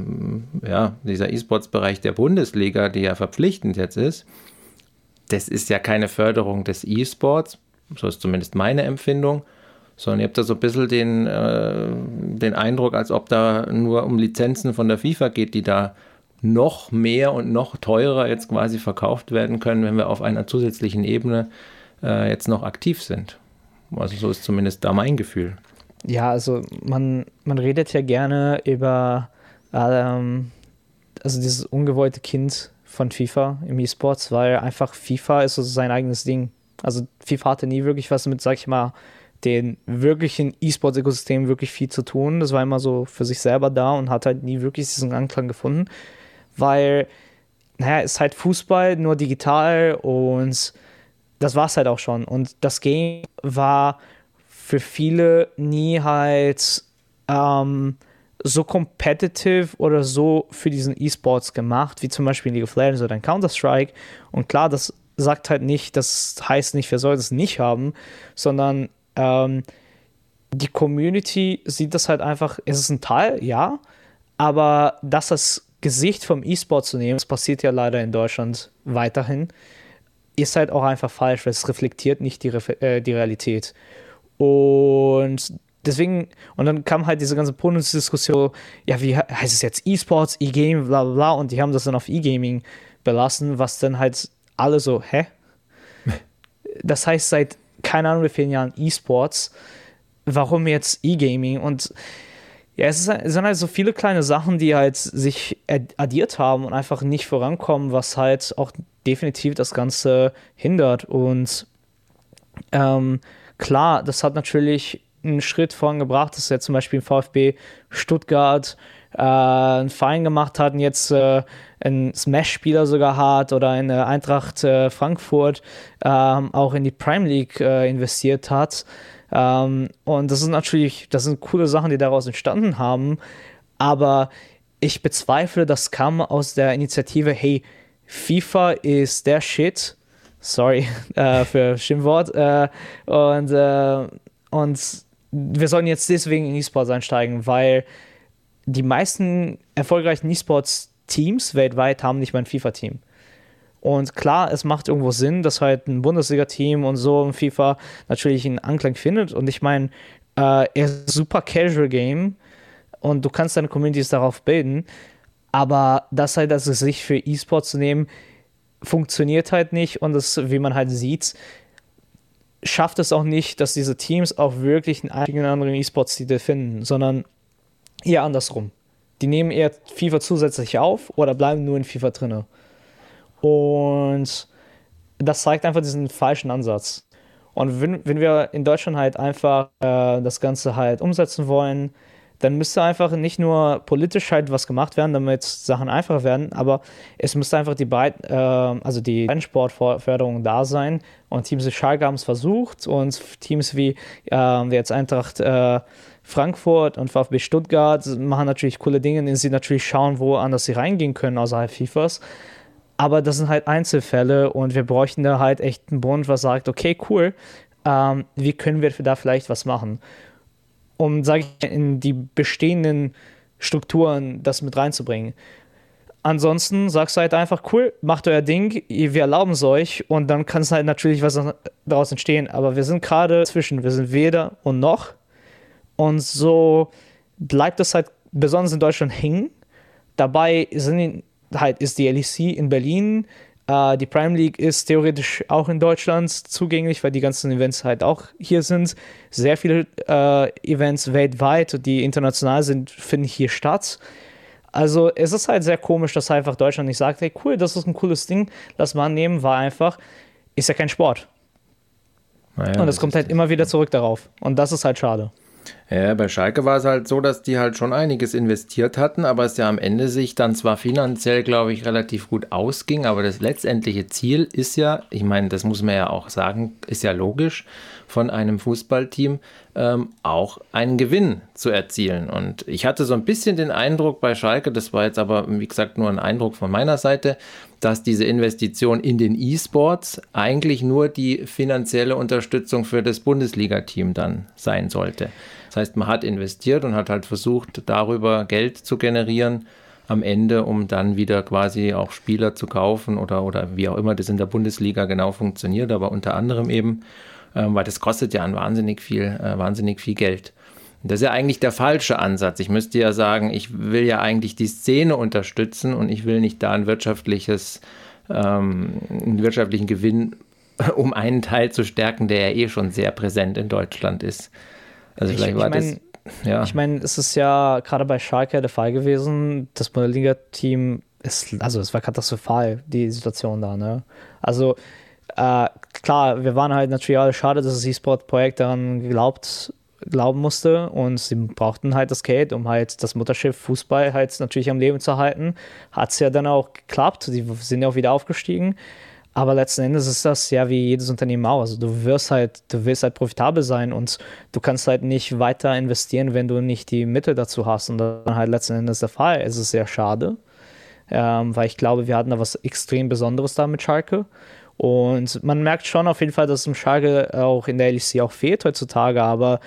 ja, dieser E-Sports-Bereich der Bundesliga, die ja verpflichtend jetzt ist, das ist ja keine Förderung des E-Sports, so ist zumindest meine Empfindung, sondern ihr habt da so ein bisschen den, äh, den Eindruck, als ob da nur um Lizenzen von der FIFA geht, die da noch mehr und noch teurer jetzt quasi verkauft werden können, wenn wir auf einer zusätzlichen Ebene äh, jetzt noch aktiv sind. Also so ist zumindest da mein Gefühl. Ja, also man, man redet ja gerne über ähm, also dieses ungewollte Kind von FIFA im E-Sports, weil einfach FIFA ist so sein eigenes Ding. Also FIFA hatte nie wirklich was mit, sag ich mal, den wirklichen E-Sports-Ökosystem wirklich viel zu tun. Das war immer so für sich selber da und hat halt nie wirklich diesen Anklang gefunden, weil, naja, ist halt Fußball, nur digital und das war es halt auch schon. Und das Game war für viele nie halt ähm, so competitive oder so für diesen E-Sports gemacht, wie zum Beispiel League of Legends oder Counter-Strike. Und klar, das sagt halt nicht, das heißt nicht, wer soll das nicht haben, sondern ähm, die Community sieht das halt einfach, es ist ein Teil, ja, aber das als Gesicht vom E-Sport zu nehmen, das passiert ja leider in Deutschland weiterhin, ist halt auch einfach falsch, weil es reflektiert nicht die, äh, die Realität. Und deswegen, und dann kam halt diese ganze Diskussion, ja, wie heißt es jetzt E-Sports, E-Game, bla bla bla, und die haben das dann auf E-Gaming belassen, was dann halt alle so, hä? Das heißt, seit, keine Ahnung, wie vielen Jahren E-Sports, warum jetzt E-Gaming? Und ja, es, ist, es, sind halt so viele kleine Sachen, die halt sich addiert haben und einfach nicht vorankommen, was halt auch definitiv das Ganze hindert. Und ähm, klar, das hat natürlich einen Schritt vorangebracht, dass er zum Beispiel im VfB Stuttgart äh, einen Verein gemacht hat und jetzt äh, einen Smash-Spieler sogar hat oder in der Eintracht äh, Frankfurt ähm, auch in die Prime League äh, investiert hat. Ähm, und das ist natürlich, das sind coole Sachen, die daraus entstanden haben. Aber ich bezweifle, das kam aus der Initiative, hey, FIFA ist der Shit. Sorry äh, für Schimpfwort. Äh, und, äh, und wir sollen jetzt deswegen in E-Sports einsteigen, weil die meisten erfolgreichen E-Sports-Teams weltweit haben nicht mal ein FIFA-Team. Und klar, es macht irgendwo Sinn, dass halt ein Bundesliga-Team und so im FIFA natürlich einen Anklang findet. Und ich meine, äh, er ist ein super Casual Game und du kannst deine Communities darauf bilden. Aber das halt als sich für E-Sport zu nehmen, funktioniert halt nicht und das, wie man halt sieht, schafft es auch nicht, dass diese Teams auch wirklich einen eigenen anderen E-Sports-Titel finden, sondern eher andersrum. Die nehmen eher FIFA zusätzlich auf oder bleiben nur in FIFA drinne. Und das zeigt einfach diesen falschen Ansatz. Und wenn, wenn wir in Deutschland halt einfach äh, das Ganze halt umsetzen wollen, dann müsste einfach nicht nur politisch halt was gemacht werden, damit Sachen einfacher werden, aber es müsste einfach die Breit, äh, also die Sportförderung da sein. Und Teams wie Schalke haben es versucht und Teams wie, äh, jetzt Eintracht äh, Frankfurt und VfB Stuttgart machen natürlich coole Dinge, indem sie natürlich schauen, wo anders sie reingehen können außerhalb FIFAs. Aber das sind halt Einzelfälle und wir bräuchten da halt echt einen Bund, was sagt, okay, cool, ähm, wie können wir da vielleicht was machen? Um, sage ich, in die bestehenden Strukturen das mit reinzubringen. Ansonsten sagst du halt einfach, cool, macht euer Ding, wir erlauben es euch und dann kann es halt natürlich was daraus entstehen. Aber wir sind gerade zwischen, wir sind weder und noch. Und so bleibt es halt besonders in Deutschland hängen. Dabei sind halt, ist die LEC in Berlin, Uh, die Prime League ist theoretisch auch in Deutschland zugänglich, weil die ganzen Events halt auch hier sind. Sehr viele uh, Events weltweit, die international sind, finden hier statt. Also es ist halt sehr komisch, dass einfach Deutschland nicht sagt, hey cool, das ist ein cooles Ding, lass mal annehmen, war einfach, ist ja kein Sport. Naja, Und es kommt halt immer wieder zurück darauf. Und das ist halt schade. Ja, bei Schalke war es halt so, dass die halt schon einiges investiert hatten, aber es ja am Ende sich dann zwar finanziell, glaube ich, relativ gut ausging, aber das letztendliche Ziel ist ja, ich meine, das muss man ja auch sagen, ist ja logisch, von einem Fußballteam ähm, auch einen Gewinn zu erzielen. Und ich hatte so ein bisschen den Eindruck bei Schalke, das war jetzt aber, wie gesagt, nur ein Eindruck von meiner Seite, dass diese Investition in den E-Sports eigentlich nur die finanzielle Unterstützung für das Bundesliga-Team dann sein sollte. Das heißt, man hat investiert und hat halt versucht, darüber Geld zu generieren am Ende, um dann wieder quasi auch Spieler zu kaufen oder, oder wie auch immer das in der Bundesliga genau funktioniert, aber unter anderem eben, ähm, weil das kostet ja ein wahnsinnig viel, äh, wahnsinnig viel Geld. Das ist ja eigentlich der falsche Ansatz. Ich müsste ja sagen, ich will ja eigentlich die Szene unterstützen und ich will nicht da ein wirtschaftliches, ähm, einen wirtschaftlichen Gewinn, um einen Teil zu stärken, der ja eh schon sehr präsent in Deutschland ist. Also vielleicht ich, war ich mein, das. Ja. Ich meine, es ist ja gerade bei Schalke der Fall gewesen, das Bundesliga-Team ist, also es war katastrophal, die Situation da, ne? Also äh, klar, wir waren halt natürlich alle schade, dass das E-Sport-Projekt daran geglaubt glauben musste und sie brauchten halt das Geld, um halt das Mutterschiff Fußball halt natürlich am Leben zu halten. Hat es ja dann auch geklappt, sie sind ja auch wieder aufgestiegen. Aber letzten Endes ist das ja wie jedes Unternehmen auch. Also du wirst halt, du willst halt profitabel sein und du kannst halt nicht weiter investieren, wenn du nicht die Mittel dazu hast. Und dann halt letzten Endes der Fall. Es ist sehr schade, ähm, weil ich glaube, wir hatten da was extrem Besonderes da mit Schalke. Und man merkt schon auf jeden Fall, dass es im Schalke auch in der LEC auch fehlt heutzutage, aber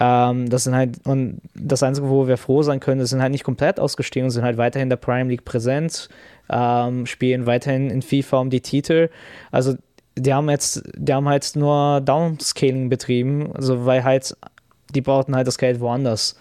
ähm, das sind halt, und das Einzige, wo wir froh sein können, sind halt nicht komplett ausgestiegen, sind halt weiterhin in der Prime League präsent, ähm, spielen weiterhin in FIFA um die Titel. Also die haben jetzt, die haben halt nur Downscaling betrieben, also weil halt, die brauchten halt das Geld woanders.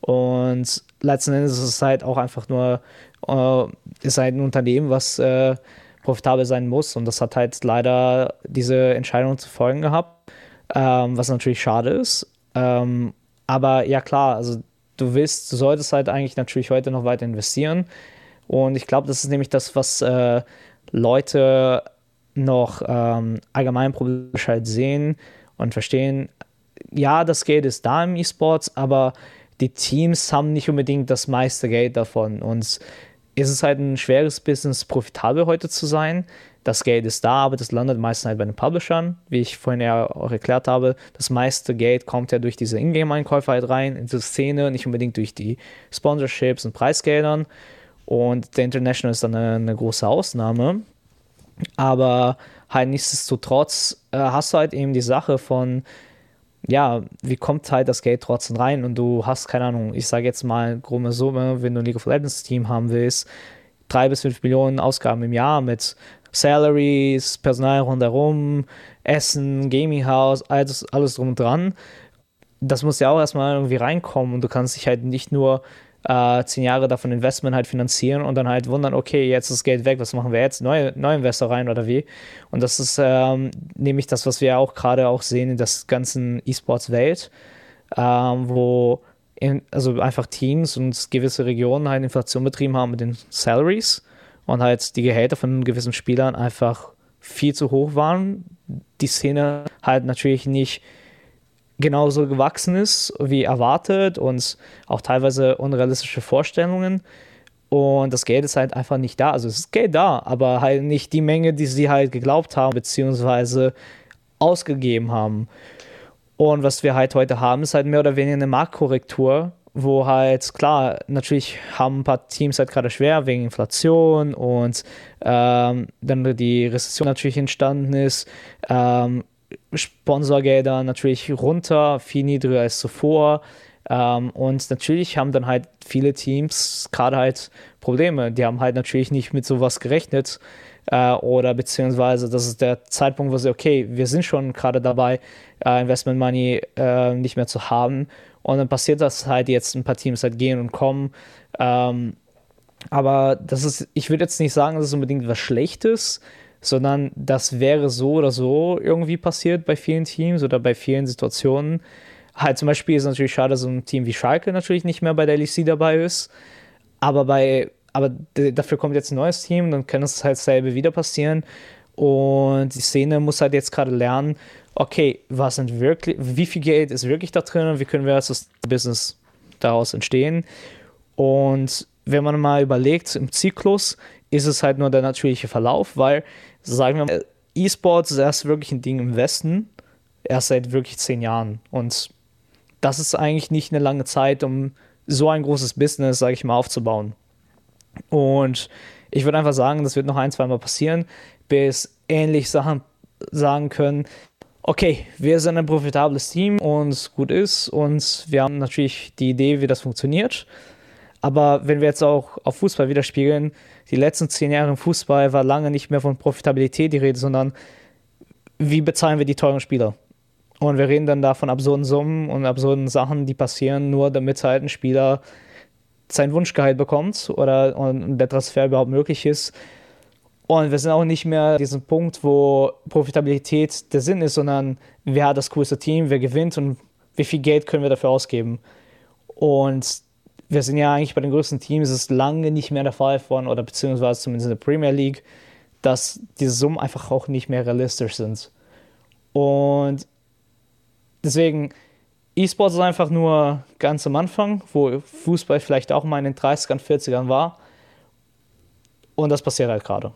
Und letzten Endes ist es halt auch einfach nur, äh, ist halt ein Unternehmen, was äh, profitabel sein muss. Und das hat halt leider diese Entscheidung zu folgen gehabt, ähm, was natürlich schade ist. Ähm, aber ja, klar, also du willst, du solltest halt eigentlich natürlich heute noch weiter investieren. Und ich glaube, das ist nämlich das, was äh, Leute noch ähm, allgemein problematisch halt sehen und verstehen. Ja, das Geld ist da im E-Sports, aber die Teams haben nicht unbedingt das meiste Geld davon. Und es ist halt ein schweres Business, profitabel heute zu sein das Geld ist da, aber das landet meistens halt bei den Publishern, wie ich vorhin ja auch erklärt habe. Das meiste Geld kommt ja durch diese Ingame-Einkäufe halt rein, in die Szene, nicht unbedingt durch die Sponsorships und Preisgeldern. Und der International ist dann eine, eine große Ausnahme. Aber halt nichtsdestotrotz äh, hast du halt eben die Sache von, ja, wie kommt halt das Geld trotzdem rein und du hast, keine Ahnung, ich sage jetzt mal grobe Summe, wenn du ein League of Legends Team haben willst, drei bis fünf Millionen Ausgaben im Jahr mit Salaries, Personal rundherum, Essen, Gaming House, alles, alles drum und dran. Das muss ja auch erstmal irgendwie reinkommen und du kannst dich halt nicht nur äh, zehn Jahre davon Investment halt finanzieren und dann halt wundern, okay, jetzt ist Geld weg, was machen wir jetzt? Neue, neue Investor rein oder wie? Und das ist ähm, nämlich das, was wir auch gerade auch sehen in der ganzen E-Sports-Welt, ähm, wo in, also einfach Teams und gewisse Regionen halt Inflation betrieben haben mit den Salaries und halt die Gehälter von gewissen Spielern einfach viel zu hoch waren. Die Szene halt natürlich nicht genauso gewachsen ist wie erwartet und auch teilweise unrealistische Vorstellungen. Und das Geld ist halt einfach nicht da. Also es ist Geld da, aber halt nicht die Menge, die sie halt geglaubt haben, beziehungsweise ausgegeben haben. Und was wir halt heute haben, ist halt mehr oder weniger eine Marktkorrektur wo halt, klar, natürlich haben ein paar Teams halt gerade schwer wegen Inflation und ähm, dann die Rezession natürlich entstanden ist, ähm, Sponsorgelder natürlich runter, viel niedriger als zuvor. Ähm, und natürlich haben dann halt viele Teams gerade halt Probleme. Die haben halt natürlich nicht mit sowas gerechnet. Äh, oder beziehungsweise das ist der Zeitpunkt, wo sie, okay, wir sind schon gerade dabei, äh, Investment Money äh, nicht mehr zu haben und dann passiert das halt jetzt, ein paar Teams halt gehen und kommen. Ähm, aber das ist, ich würde jetzt nicht sagen, dass es unbedingt was Schlechtes, sondern das wäre so oder so irgendwie passiert bei vielen Teams oder bei vielen Situationen. Halt zum Beispiel ist natürlich schade, dass so ein Team wie Schalke natürlich nicht mehr bei der LEC dabei ist. Aber bei, aber dafür kommt jetzt ein neues Team, dann kann es halt selber wieder passieren. Und die Szene muss halt jetzt gerade lernen, okay, was sind wirklich, wie viel Geld ist wirklich da drin und wie können wir als Business daraus entstehen? Und wenn man mal überlegt, im Zyklus ist es halt nur der natürliche Verlauf, weil, sagen wir mal, E-Sports ist erst wirklich ein Ding im Westen, erst seit wirklich zehn Jahren. Und das ist eigentlich nicht eine lange Zeit, um so ein großes Business, sage ich mal, aufzubauen. Und ich würde einfach sagen, das wird noch ein, zwei Mal passieren, bis ähnlich Sachen sagen können, okay, wir sind ein profitables Team und gut ist und wir haben natürlich die Idee, wie das funktioniert. Aber wenn wir jetzt auch auf Fußball widerspiegeln, die letzten zehn Jahre im Fußball war lange nicht mehr von Profitabilität die Rede, sondern wie bezahlen wir die teuren Spieler? Und wir reden dann da von absurden Summen und absurden Sachen, die passieren, nur damit halt ein Spieler sein Wunschgehalt bekommt oder und der Transfer überhaupt möglich ist. Und wir sind auch nicht mehr diesen Punkt, wo Profitabilität der Sinn ist, sondern wer hat das coolste Team, wer gewinnt und wie viel Geld können wir dafür ausgeben. Und wir sind ja eigentlich bei den größten Teams, es ist lange nicht mehr der Fall von, oder beziehungsweise zumindest in der Premier League, dass diese Summen einfach auch nicht mehr realistisch sind. Und deswegen, E-Sports ist einfach nur ganz am Anfang, wo Fußball vielleicht auch mal in den 30ern, 40ern war. Und das passiert halt gerade.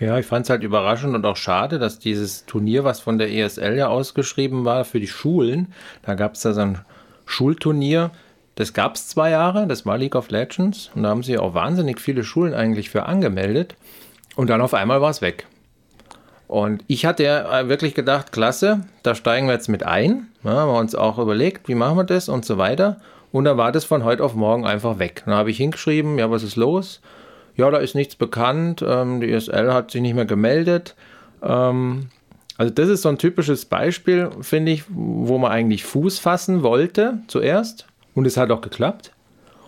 Ja, ich fand es halt überraschend und auch schade, dass dieses Turnier, was von der ESL ja ausgeschrieben war für die Schulen, da gab es da so ein Schulturnier, das gab es zwei Jahre, das war League of Legends und da haben sich auch wahnsinnig viele Schulen eigentlich für angemeldet und dann auf einmal war es weg. Und ich hatte ja wirklich gedacht, klasse, da steigen wir jetzt mit ein. Ja, haben wir uns auch überlegt, wie machen wir das und so weiter. Und da war das von heute auf morgen einfach weg. Dann habe ich hingeschrieben, ja, was ist los? Ja, da ist nichts bekannt. Ähm, die ESL hat sich nicht mehr gemeldet. Ähm, also das ist so ein typisches Beispiel, finde ich, wo man eigentlich Fuß fassen wollte zuerst. Und es hat auch geklappt.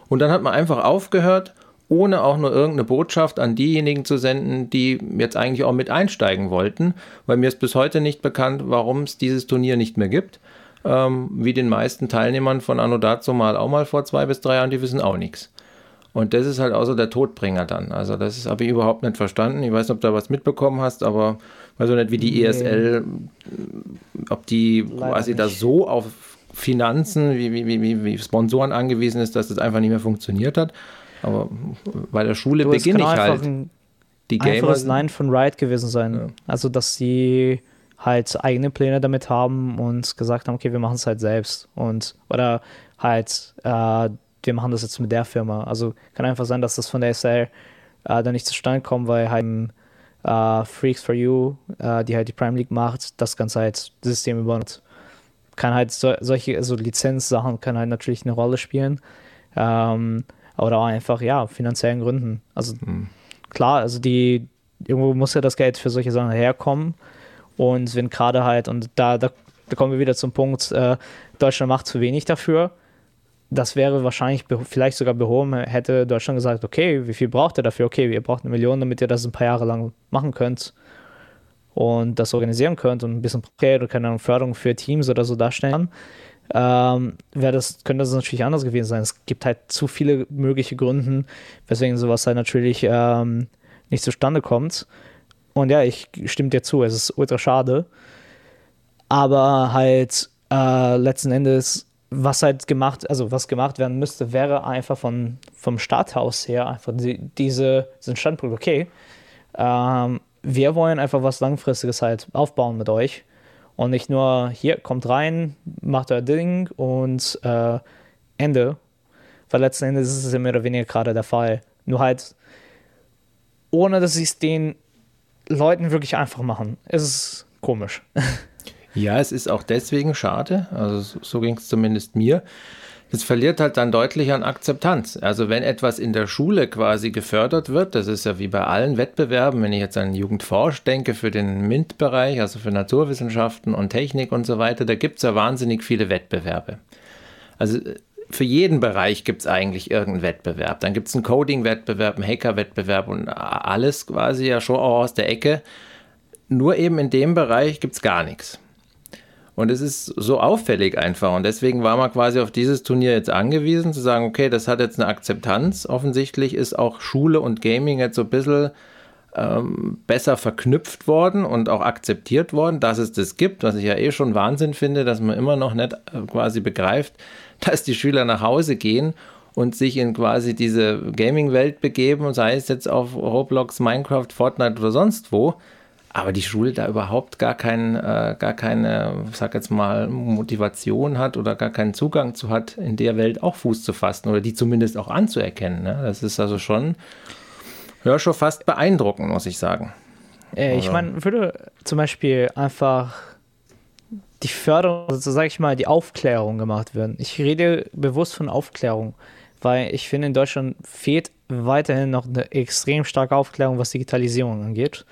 Und dann hat man einfach aufgehört ohne auch nur irgendeine Botschaft an diejenigen zu senden, die jetzt eigentlich auch mit einsteigen wollten, weil mir ist bis heute nicht bekannt, warum es dieses Turnier nicht mehr gibt. Ähm, wie den meisten Teilnehmern von Anno dazu mal auch mal vor zwei bis drei Jahren, die wissen auch nichts. Und das ist halt auch so der Todbringer dann. Also das habe ich überhaupt nicht verstanden. Ich weiß nicht, ob du da was mitbekommen hast, aber weiß auch nicht, wie die. ESL, ob die Leider quasi nicht. da so auf Finanzen, wie, wie, wie, wie Sponsoren angewiesen ist, dass das einfach nicht mehr funktioniert hat. Aber bei der Schule du, beginne ich halt. Ein die Gamer. Einfaches Nein von Riot gewesen sein. Ja. Also, dass sie halt eigene Pläne damit haben und gesagt haben, okay, wir machen es halt selbst. Und, oder halt, äh, wir machen das jetzt mit der Firma. Also kann einfach sein, dass das von der SL äh, dann nicht zustande kommt, weil halt äh, Freaks for You, äh, die halt die Prime League macht, das Ganze halt System übernimmt. Kann halt so, solche, also Lizenzsachen kann halt natürlich eine Rolle spielen. Ähm, oder auch einfach, ja, finanziellen Gründen. Also mhm. klar, also die, irgendwo muss ja das Geld für solche Sachen herkommen. Und wenn gerade halt, und da, da, da, kommen wir wieder zum Punkt, äh, Deutschland macht zu wenig dafür. Das wäre wahrscheinlich vielleicht sogar behoben, hätte Deutschland gesagt, okay, wie viel braucht ihr dafür? Okay, ihr braucht eine Million, damit ihr das ein paar Jahre lang machen könnt und das organisieren könnt und ein bisschen Geld oder keine Ahnung, Förderung für Teams oder so darstellen ähm, wäre das, könnte das natürlich anders gewesen sein. Es gibt halt zu viele mögliche Gründe, weswegen sowas halt natürlich ähm, nicht zustande kommt. Und ja, ich stimme dir zu, es ist ultra schade. Aber halt äh, letzten Endes, was halt gemacht, also was gemacht werden müsste, wäre einfach von, vom Starthaus her einfach die, diese, diesen Standpunkt, okay, ähm, wir wollen einfach was Langfristiges halt aufbauen mit euch. Und nicht nur, hier, kommt rein, macht euer Ding und äh, Ende. Weil letzten Endes ist es ja mehr oder weniger gerade der Fall. Nur halt, ohne dass sie es den Leuten wirklich einfach machen. Es ist komisch. Ja, es ist auch deswegen schade, also so ging es zumindest mir, es verliert halt dann deutlich an Akzeptanz. Also wenn etwas in der Schule quasi gefördert wird, das ist ja wie bei allen Wettbewerben, wenn ich jetzt an Jugendforsch denke für den MINT-Bereich, also für Naturwissenschaften und Technik und so weiter, da gibt es ja wahnsinnig viele Wettbewerbe. Also für jeden Bereich gibt es eigentlich irgendeinen Wettbewerb. Dann gibt es einen Coding-Wettbewerb, einen Hacker-Wettbewerb und alles quasi ja schon auch aus der Ecke. Nur eben in dem Bereich gibt es gar nichts. Und es ist so auffällig einfach. Und deswegen war man quasi auf dieses Turnier jetzt angewiesen, zu sagen, okay, das hat jetzt eine Akzeptanz. Offensichtlich ist auch Schule und Gaming jetzt so ein bisschen ähm, besser verknüpft worden und auch akzeptiert worden, dass es das gibt, was ich ja eh schon Wahnsinn finde, dass man immer noch nicht äh, quasi begreift, dass die Schüler nach Hause gehen und sich in quasi diese Gaming-Welt begeben, sei es jetzt auf Roblox, Minecraft, Fortnite oder sonst wo aber die Schule da überhaupt gar, kein, äh, gar keine, sag jetzt mal, Motivation hat oder gar keinen Zugang zu hat, in der Welt auch Fuß zu fassen oder die zumindest auch anzuerkennen. Ne? Das ist also schon, ja, schon fast beeindruckend, muss ich sagen. Äh, ich meine, würde zum Beispiel einfach die Förderung, also sage ich mal, die Aufklärung gemacht werden. Ich rede bewusst von Aufklärung, weil ich finde, in Deutschland fehlt weiterhin noch eine extrem starke Aufklärung, was Digitalisierung angeht.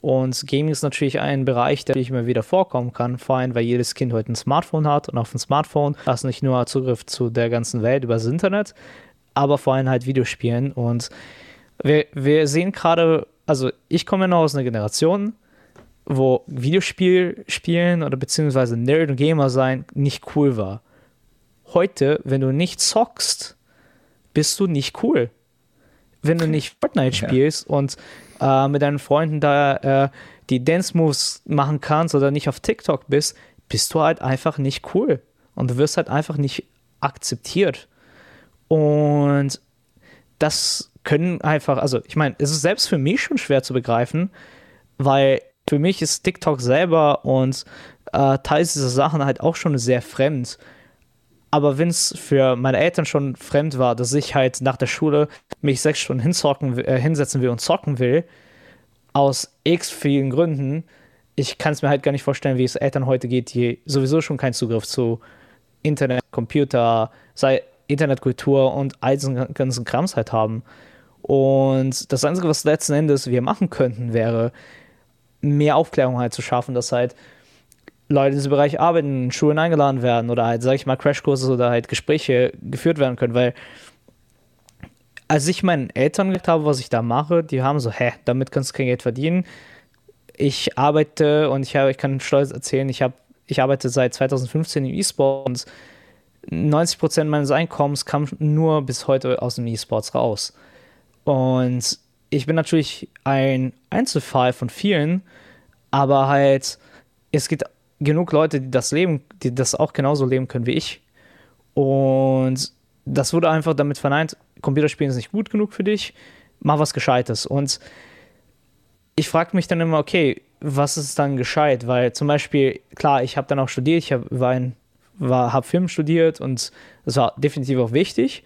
Und Gaming ist natürlich ein Bereich, der immer wieder vorkommen kann, vor allem, weil jedes Kind heute ein Smartphone hat und auf dem Smartphone hast du nicht nur Zugriff zu der ganzen Welt über das Internet, aber vor allem halt Videospielen. Und wir, wir sehen gerade, also ich komme ja noch aus einer Generation, wo Videospiel spielen oder beziehungsweise Nerd und Gamer sein nicht cool war. Heute, wenn du nicht zockst, bist du nicht cool. Wenn du nicht Fortnite ja. spielst und äh, mit deinen Freunden da äh, die Dance Moves machen kannst oder nicht auf TikTok bist, bist du halt einfach nicht cool. Und du wirst halt einfach nicht akzeptiert. Und das können einfach, also ich meine, es ist selbst für mich schon schwer zu begreifen, weil für mich ist TikTok selber und äh, teils dieser Sachen halt auch schon sehr fremd. Aber wenn es für meine Eltern schon fremd war, dass ich halt nach der Schule mich sechs Stunden hinzocken, äh, hinsetzen will und zocken will, aus x vielen Gründen, ich kann es mir halt gar nicht vorstellen, wie es Eltern heute geht, die sowieso schon keinen Zugriff zu Internet, Computer, sei Internetkultur und all diesen ganzen Krams halt haben. Und das Einzige, was letzten Endes wir machen könnten, wäre, mehr Aufklärung halt zu schaffen, dass halt Leute in diesem Bereich arbeiten, in Schulen eingeladen werden oder halt, sag ich mal, Crashkurse oder halt Gespräche geführt werden können, weil als ich meinen Eltern gesagt habe, was ich da mache, die haben so, hä, damit kannst du kein Geld verdienen. Ich arbeite und ich, habe, ich kann stolz erzählen, ich, habe, ich arbeite seit 2015 im E-Sport und 90% meines Einkommens kam nur bis heute aus dem E-Sports raus. Und ich bin natürlich ein Einzelfall von vielen, aber halt, es gibt genug Leute, die das leben, die das auch genauso leben können wie ich. Und das wurde einfach damit verneint, Computerspielen ist nicht gut genug für dich, mach was Gescheites. Und ich frage mich dann immer, okay, was ist dann gescheit? Weil zum Beispiel, klar, ich habe dann auch studiert, ich habe hab Film studiert und das war definitiv auch wichtig,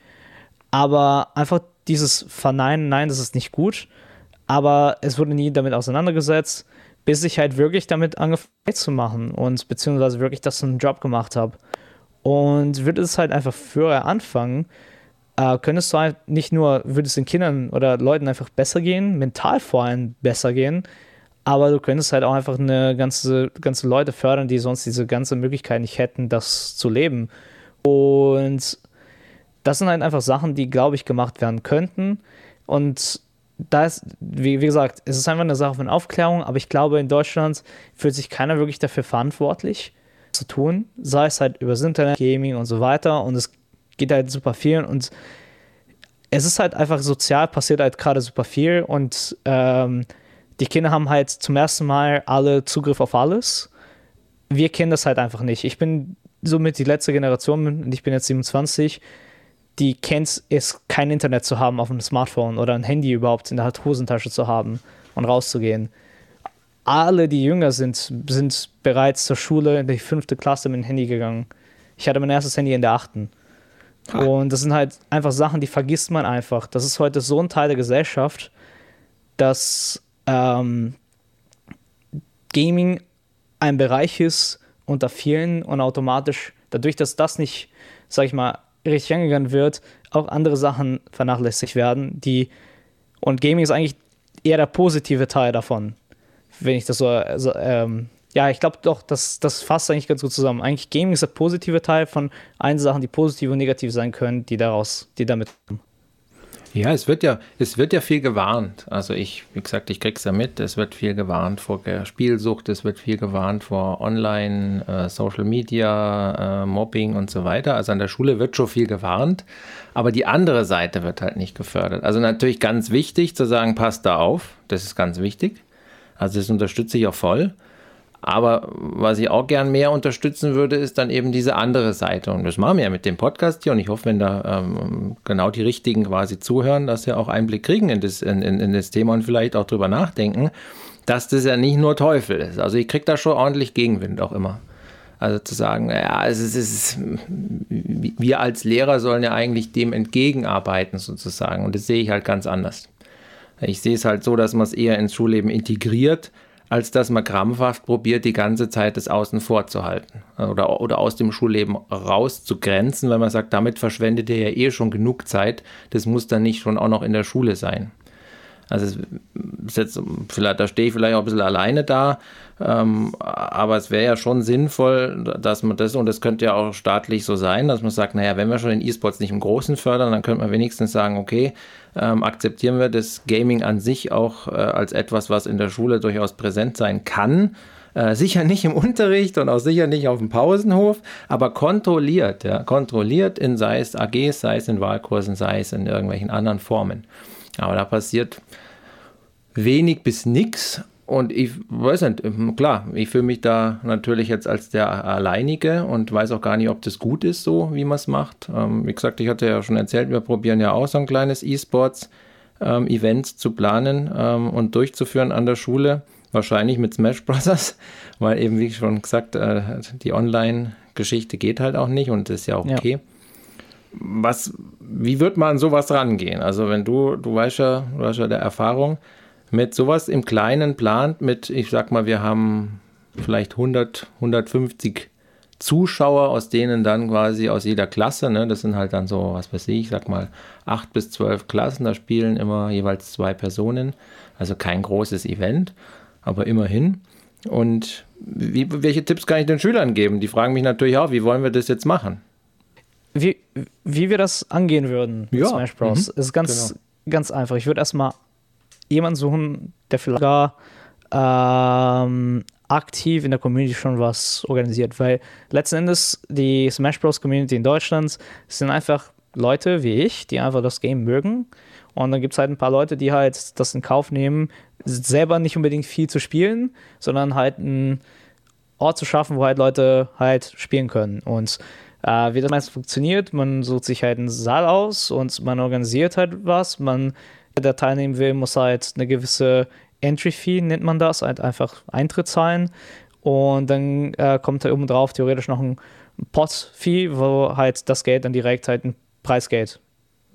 aber einfach dieses Verneinen, nein, das ist nicht gut, aber es wurde nie damit auseinandergesetzt, bis ich halt wirklich damit angefangen zu machen und beziehungsweise wirklich das einen Job gemacht habe. Und würde es halt einfach früher anfangen, äh, könntest du halt nicht nur, würde es den Kindern oder Leuten einfach besser gehen, mental vor allem besser gehen, aber du könntest halt auch einfach eine ganze, ganze Leute fördern, die sonst diese ganze Möglichkeit nicht hätten, das zu leben. Und das sind halt einfach Sachen, die, glaube ich, gemacht werden könnten. Und da ist, wie, wie, gesagt, es ist einfach eine Sache von Aufklärung, aber ich glaube, in Deutschland fühlt sich keiner wirklich dafür verantwortlich zu tun, sei es halt über das Internet, Gaming und so weiter. Und es geht halt super viel und es ist halt einfach sozial passiert halt gerade super viel und ähm, die Kinder haben halt zum ersten Mal alle Zugriff auf alles. Wir kennen das halt einfach nicht. Ich bin somit die letzte Generation und ich bin jetzt 27 die kennt es, kein Internet zu haben auf dem Smartphone oder ein Handy überhaupt in der Hosentasche zu haben und rauszugehen. Alle, die jünger sind, sind bereits zur Schule in die fünfte Klasse mit dem Handy gegangen. Ich hatte mein erstes Handy in der achten. Und das sind halt einfach Sachen, die vergisst man einfach. Das ist heute so ein Teil der Gesellschaft, dass ähm, Gaming ein Bereich ist unter vielen und automatisch, dadurch, dass das nicht, sag ich mal, richtig angegangen wird, auch andere Sachen vernachlässigt werden, die und Gaming ist eigentlich eher der positive Teil davon, wenn ich das so, also, ähm, ja, ich glaube doch, das, das fasst eigentlich ganz gut zusammen. Eigentlich Gaming ist der positive Teil von allen Sachen, die positiv und negativ sein können, die daraus, die damit kommen. Ja, es wird ja, es wird ja viel gewarnt. Also ich, wie gesagt, ich krieg's ja mit, es wird viel gewarnt vor Spielsucht, es wird viel gewarnt vor Online, äh, Social Media, äh, Mobbing und so weiter. Also an der Schule wird schon viel gewarnt, aber die andere Seite wird halt nicht gefördert. Also natürlich ganz wichtig zu sagen, passt da auf, das ist ganz wichtig. Also das unterstütze ich auch voll. Aber was ich auch gern mehr unterstützen würde, ist dann eben diese andere Seite. Und das machen wir ja mit dem Podcast hier. Und ich hoffe, wenn da ähm, genau die Richtigen quasi zuhören, dass sie auch Einblick kriegen in das, in, in, in das Thema und vielleicht auch drüber nachdenken, dass das ja nicht nur Teufel ist. Also ich kriege da schon ordentlich Gegenwind auch immer. Also zu sagen, ja, es ist, es ist, wir als Lehrer sollen ja eigentlich dem entgegenarbeiten sozusagen. Und das sehe ich halt ganz anders. Ich sehe es halt so, dass man es eher ins Schulleben integriert, als dass man krampfhaft probiert, die ganze Zeit das Außen vorzuhalten oder, oder aus dem Schulleben rauszugrenzen, weil man sagt, damit verschwendet ihr ja eh schon genug Zeit, das muss dann nicht schon auch noch in der Schule sein. Also es jetzt, vielleicht, da stehe ich vielleicht auch ein bisschen alleine da, ähm, aber es wäre ja schon sinnvoll, dass man das, und das könnte ja auch staatlich so sein, dass man sagt, naja, wenn wir schon den E-Sports nicht im Großen fördern, dann könnte man wenigstens sagen, okay, ähm, akzeptieren wir das Gaming an sich auch äh, als etwas, was in der Schule durchaus präsent sein kann. Äh, sicher nicht im Unterricht und auch sicher nicht auf dem Pausenhof, aber kontrolliert, ja, kontrolliert in sei es AGs, sei es in Wahlkursen, sei es in irgendwelchen anderen Formen. Aber da passiert wenig bis nichts. Und ich weiß nicht, klar, ich fühle mich da natürlich jetzt als der Alleinige und weiß auch gar nicht, ob das gut ist, so wie man es macht. Ähm, wie gesagt, ich hatte ja schon erzählt, wir probieren ja auch so ein kleines E-Sports-Event ähm, zu planen ähm, und durchzuführen an der Schule. Wahrscheinlich mit Smash Brothers, weil eben, wie schon gesagt, äh, die Online-Geschichte geht halt auch nicht und ist ja auch okay. Ja was, wie wird man an sowas rangehen? Also wenn du, du weißt ja, du hast ja der Erfahrung, mit sowas im Kleinen plant, mit, ich sag mal, wir haben vielleicht 100, 150 Zuschauer, aus denen dann quasi aus jeder Klasse, ne, das sind halt dann so, was weiß ich, ich sag mal, acht bis zwölf Klassen, da spielen immer jeweils zwei Personen, also kein großes Event, aber immerhin. Und wie, welche Tipps kann ich den Schülern geben? Die fragen mich natürlich auch, wie wollen wir das jetzt machen? Wie, wie wir das angehen würden mit ja. Smash Bros. Mhm. ist ganz, genau. ganz einfach. Ich würde erstmal jemanden suchen, der vielleicht gar ähm, aktiv in der Community schon was organisiert, weil letzten Endes die Smash Bros. Community in Deutschland sind einfach Leute wie ich, die einfach das Game mögen. Und dann gibt es halt ein paar Leute, die halt das in Kauf nehmen, selber nicht unbedingt viel zu spielen, sondern halt einen Ort zu schaffen, wo halt Leute halt spielen können. Und äh, wie das meistens funktioniert, man sucht sich halt einen Saal aus und man organisiert halt was. Man, der teilnehmen will, muss halt eine gewisse Entry-Fee, nennt man das, halt einfach Eintritt zahlen. Und dann äh, kommt da oben drauf theoretisch noch ein Pot-Fee, wo halt das Geld dann direkt halt ein Preisgeld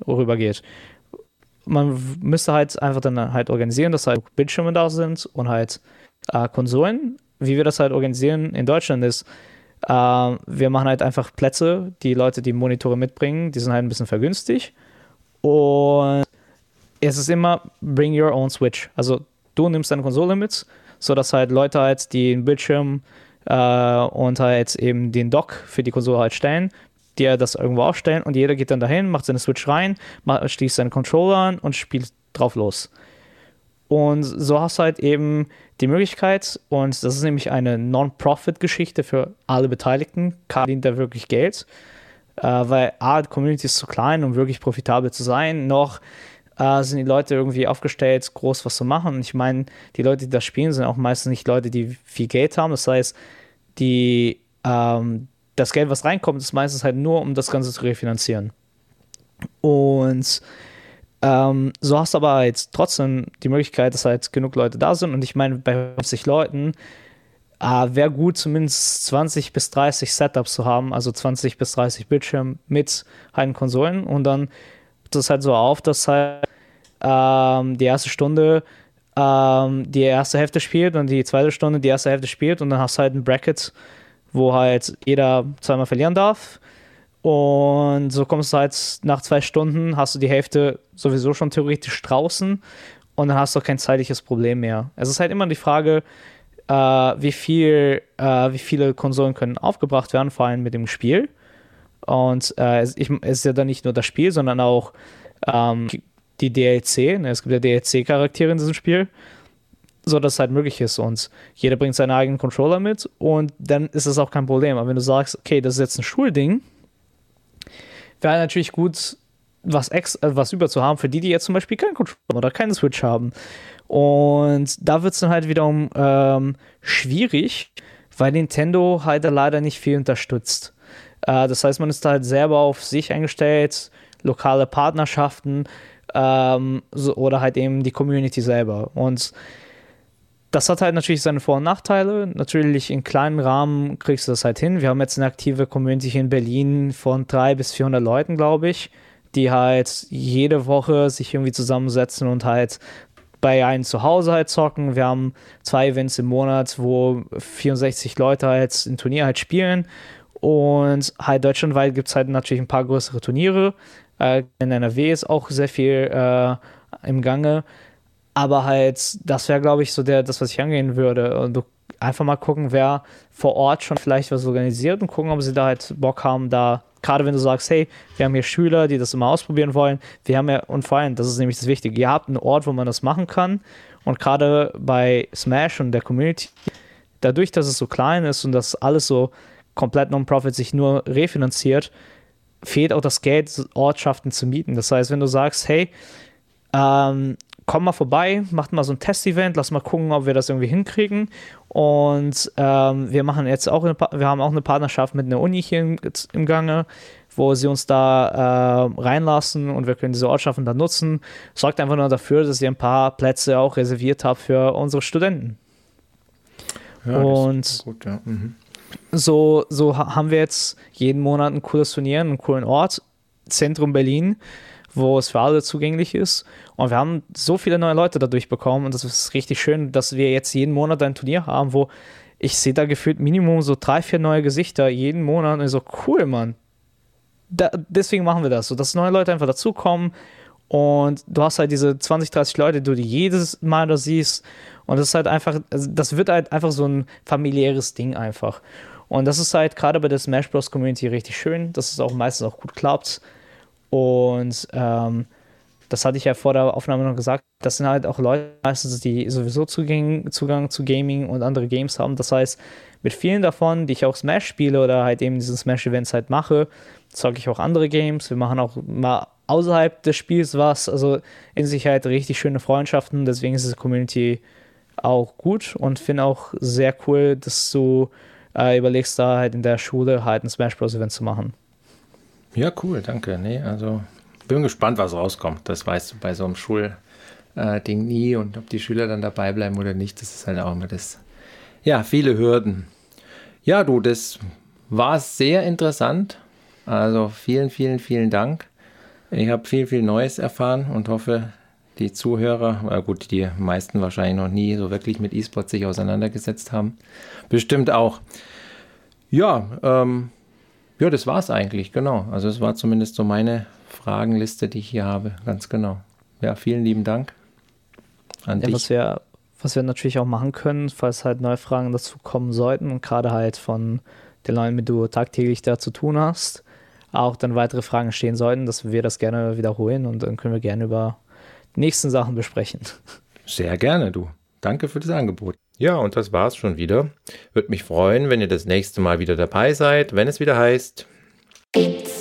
rübergeht. Man müsste halt einfach dann halt organisieren, dass halt Bildschirme da sind und halt äh, Konsolen. Wie wir das halt organisieren in Deutschland ist, äh, wir machen halt einfach Plätze, die Leute, die Monitore mitbringen, die sind halt ein bisschen vergünstigt. Und es ist immer bring your own Switch. Also du nimmst deine Konsole mit, sodass halt Leute halt den Bildschirm äh, und halt eben den Dock für die Konsole halt stellen, die das irgendwo aufstellen und jeder geht dann dahin, macht seine Switch rein, schließt seinen Controller an und spielt drauf los. Und so hast du halt eben die Möglichkeit, und das ist nämlich eine Non-Profit-Geschichte für alle Beteiligten, keiner dient da wirklich Geld, äh, weil A, die Community ist zu klein, um wirklich profitabel zu sein, noch äh, sind die Leute irgendwie aufgestellt, groß was zu machen. Und ich meine, die Leute, die das spielen, sind auch meistens nicht Leute, die viel Geld haben. Das heißt, die, ähm, das Geld, was reinkommt, ist meistens halt nur, um das Ganze zu refinanzieren. Und ähm, so hast du aber halt trotzdem die Möglichkeit, dass halt genug Leute da sind. Und ich meine, bei 50 Leuten äh, wäre gut, zumindest 20 bis 30 Setups zu haben, also 20 bis 30 Bildschirme mit halt Konsolen. Und dann das halt so auf, dass halt ähm, die erste Stunde ähm, die erste Hälfte spielt und die zweite Stunde die erste Hälfte spielt. Und dann hast du halt ein Bracket, wo halt jeder zweimal verlieren darf. Und so kommst du halt nach zwei Stunden, hast du die Hälfte sowieso schon theoretisch draußen und dann hast du kein zeitliches Problem mehr. Es ist halt immer die Frage, äh, wie, viel, äh, wie viele Konsolen können aufgebracht werden, vor allem mit dem Spiel. Und äh, es, ich, es, ist ja dann nicht nur das Spiel, sondern auch ähm, die DLC. Ne? Es gibt ja DLC-Charaktere in diesem Spiel, so dass es halt möglich ist. Und jeder bringt seinen eigenen Controller mit und dann ist es auch kein Problem. Aber wenn du sagst, okay, das ist jetzt ein Schulding, wäre natürlich gut, was, ex äh, was über zu haben für die, die jetzt zum Beispiel keinen Controller oder keinen Switch haben. Und da wird es dann halt wiederum ähm, schwierig, weil Nintendo halt leider nicht viel unterstützt. Äh, das heißt, man ist da halt selber auf sich eingestellt, lokale Partnerschaften ähm, so, oder halt eben die Community selber. Und das hat halt natürlich seine Vor- und Nachteile. Natürlich in kleinen Rahmen kriegst du das halt hin. Wir haben jetzt eine aktive Community hier in Berlin von 300 bis 400 Leuten, glaube ich, die halt jede Woche sich irgendwie zusammensetzen und halt bei einem zu Hause halt zocken. Wir haben zwei Events im Monat, wo 64 Leute halt ein Turnier halt spielen. Und halt deutschlandweit gibt es halt natürlich ein paar größere Turniere. Äh, in NRW ist auch sehr viel äh, im Gange Aber halt, das wäre, glaube ich, so der, das, was ich angehen würde. Und einfach mal gucken, wer vor Ort schon vielleicht was organisiert und gucken, ob sie da halt Bock haben, da, gerade wenn du sagst, hey, wir haben hier Schüler, die das immer ausprobieren wollen, wir haben ja, und vor allem, das ist nämlich das Wichtige, ihr habt einen Ort, wo man das machen kann und gerade bei Smash und der Community, dadurch, dass es so klein ist und dass alles so komplett Non-Profit sich nur refinanziert, fehlt auch das Geld, Ortschaften zu mieten. Das heißt, wenn du sagst, hey, ähm, komm mal vorbei, macht mal so ein Test-Event, lass mal gucken, ob wir das irgendwie hinkriegen. Und ähm, wir machen jetzt auch, eine, wir haben auch eine Partnerschaft mit einer Uni hier im, im Gange, wo sie uns da äh, reinlassen und wir können diese Ortschaften dann nutzen. Sorgt einfach nur dafür, dass ihr ein paar Plätze auch reserviert habt für unsere Studenten. Ja, und gut, ja. mhm. so, so haben wir jetzt jeden Monat ein cooles Turnier, einen coolen Ort, Zentrum Berlin wo es für alle zugänglich ist. Und wir haben so viele neue Leute dadurch bekommen und das ist richtig schön, dass wir jetzt jeden Monat ein Turnier haben, wo ich sehe da gefühlt Minimum so drei, vier neue Gesichter jeden Monat und ich so, cool, Mann. Da, deswegen machen wir das, so dass neue Leute einfach dazukommen und du hast halt diese 20, 30 Leute, die du jedes Mal da siehst und das ist halt einfach, also das wird halt einfach so ein familiäres Ding einfach. Und das ist halt gerade bei der Smash Bros. Community richtig schön, dass es auch meistens auch gut klappt. Und ähm, das hatte ich ja vor der Aufnahme noch gesagt, das sind halt auch Leute meistens, die sowieso Zugang, Zugang zu Gaming und andere Games haben. Das heißt, mit vielen davon, die ich auch Smash spiele oder halt eben diesen Smash-Events halt mache, zocke ich auch andere Games. Wir machen auch mal außerhalb des Spiels was. Also in sich halt richtig schöne Freundschaften. Deswegen ist diese Community auch gut und finde auch sehr cool, dass du äh, überlegst, da halt in der Schule halt ein Smash Bros. Event zu machen. Ja, cool, danke. Nee, also bin gespannt, was rauskommt. Das weißt du bei so einem Schulding äh, nie und ob die Schüler dann dabei bleiben oder nicht, das ist halt auch immer das. Ja, viele Hürden. Ja, du, das war sehr interessant. Also vielen, vielen, vielen Dank. Ich habe viel, viel Neues erfahren und hoffe, die Zuhörer, äh gut, die meisten wahrscheinlich noch nie so wirklich mit E-Sport sich auseinandergesetzt haben, bestimmt auch. Ja, ähm, ja, das war es eigentlich, genau. Also es war zumindest so meine Fragenliste, die ich hier habe, ganz genau. Ja, vielen lieben Dank an ja, dich. Was wir, was wir natürlich auch machen können, falls halt neue Fragen dazu kommen sollten und gerade halt von den Leuten, mit denen du tagtäglich da zu tun hast, auch dann weitere Fragen stehen sollten, dass wir das gerne wiederholen und dann können wir gerne über die nächsten Sachen besprechen. Sehr gerne, du. Danke für das Angebot. Ja, und das war's schon wieder. Würde mich freuen, wenn ihr das nächste Mal wieder dabei seid, wenn es wieder heißt. It's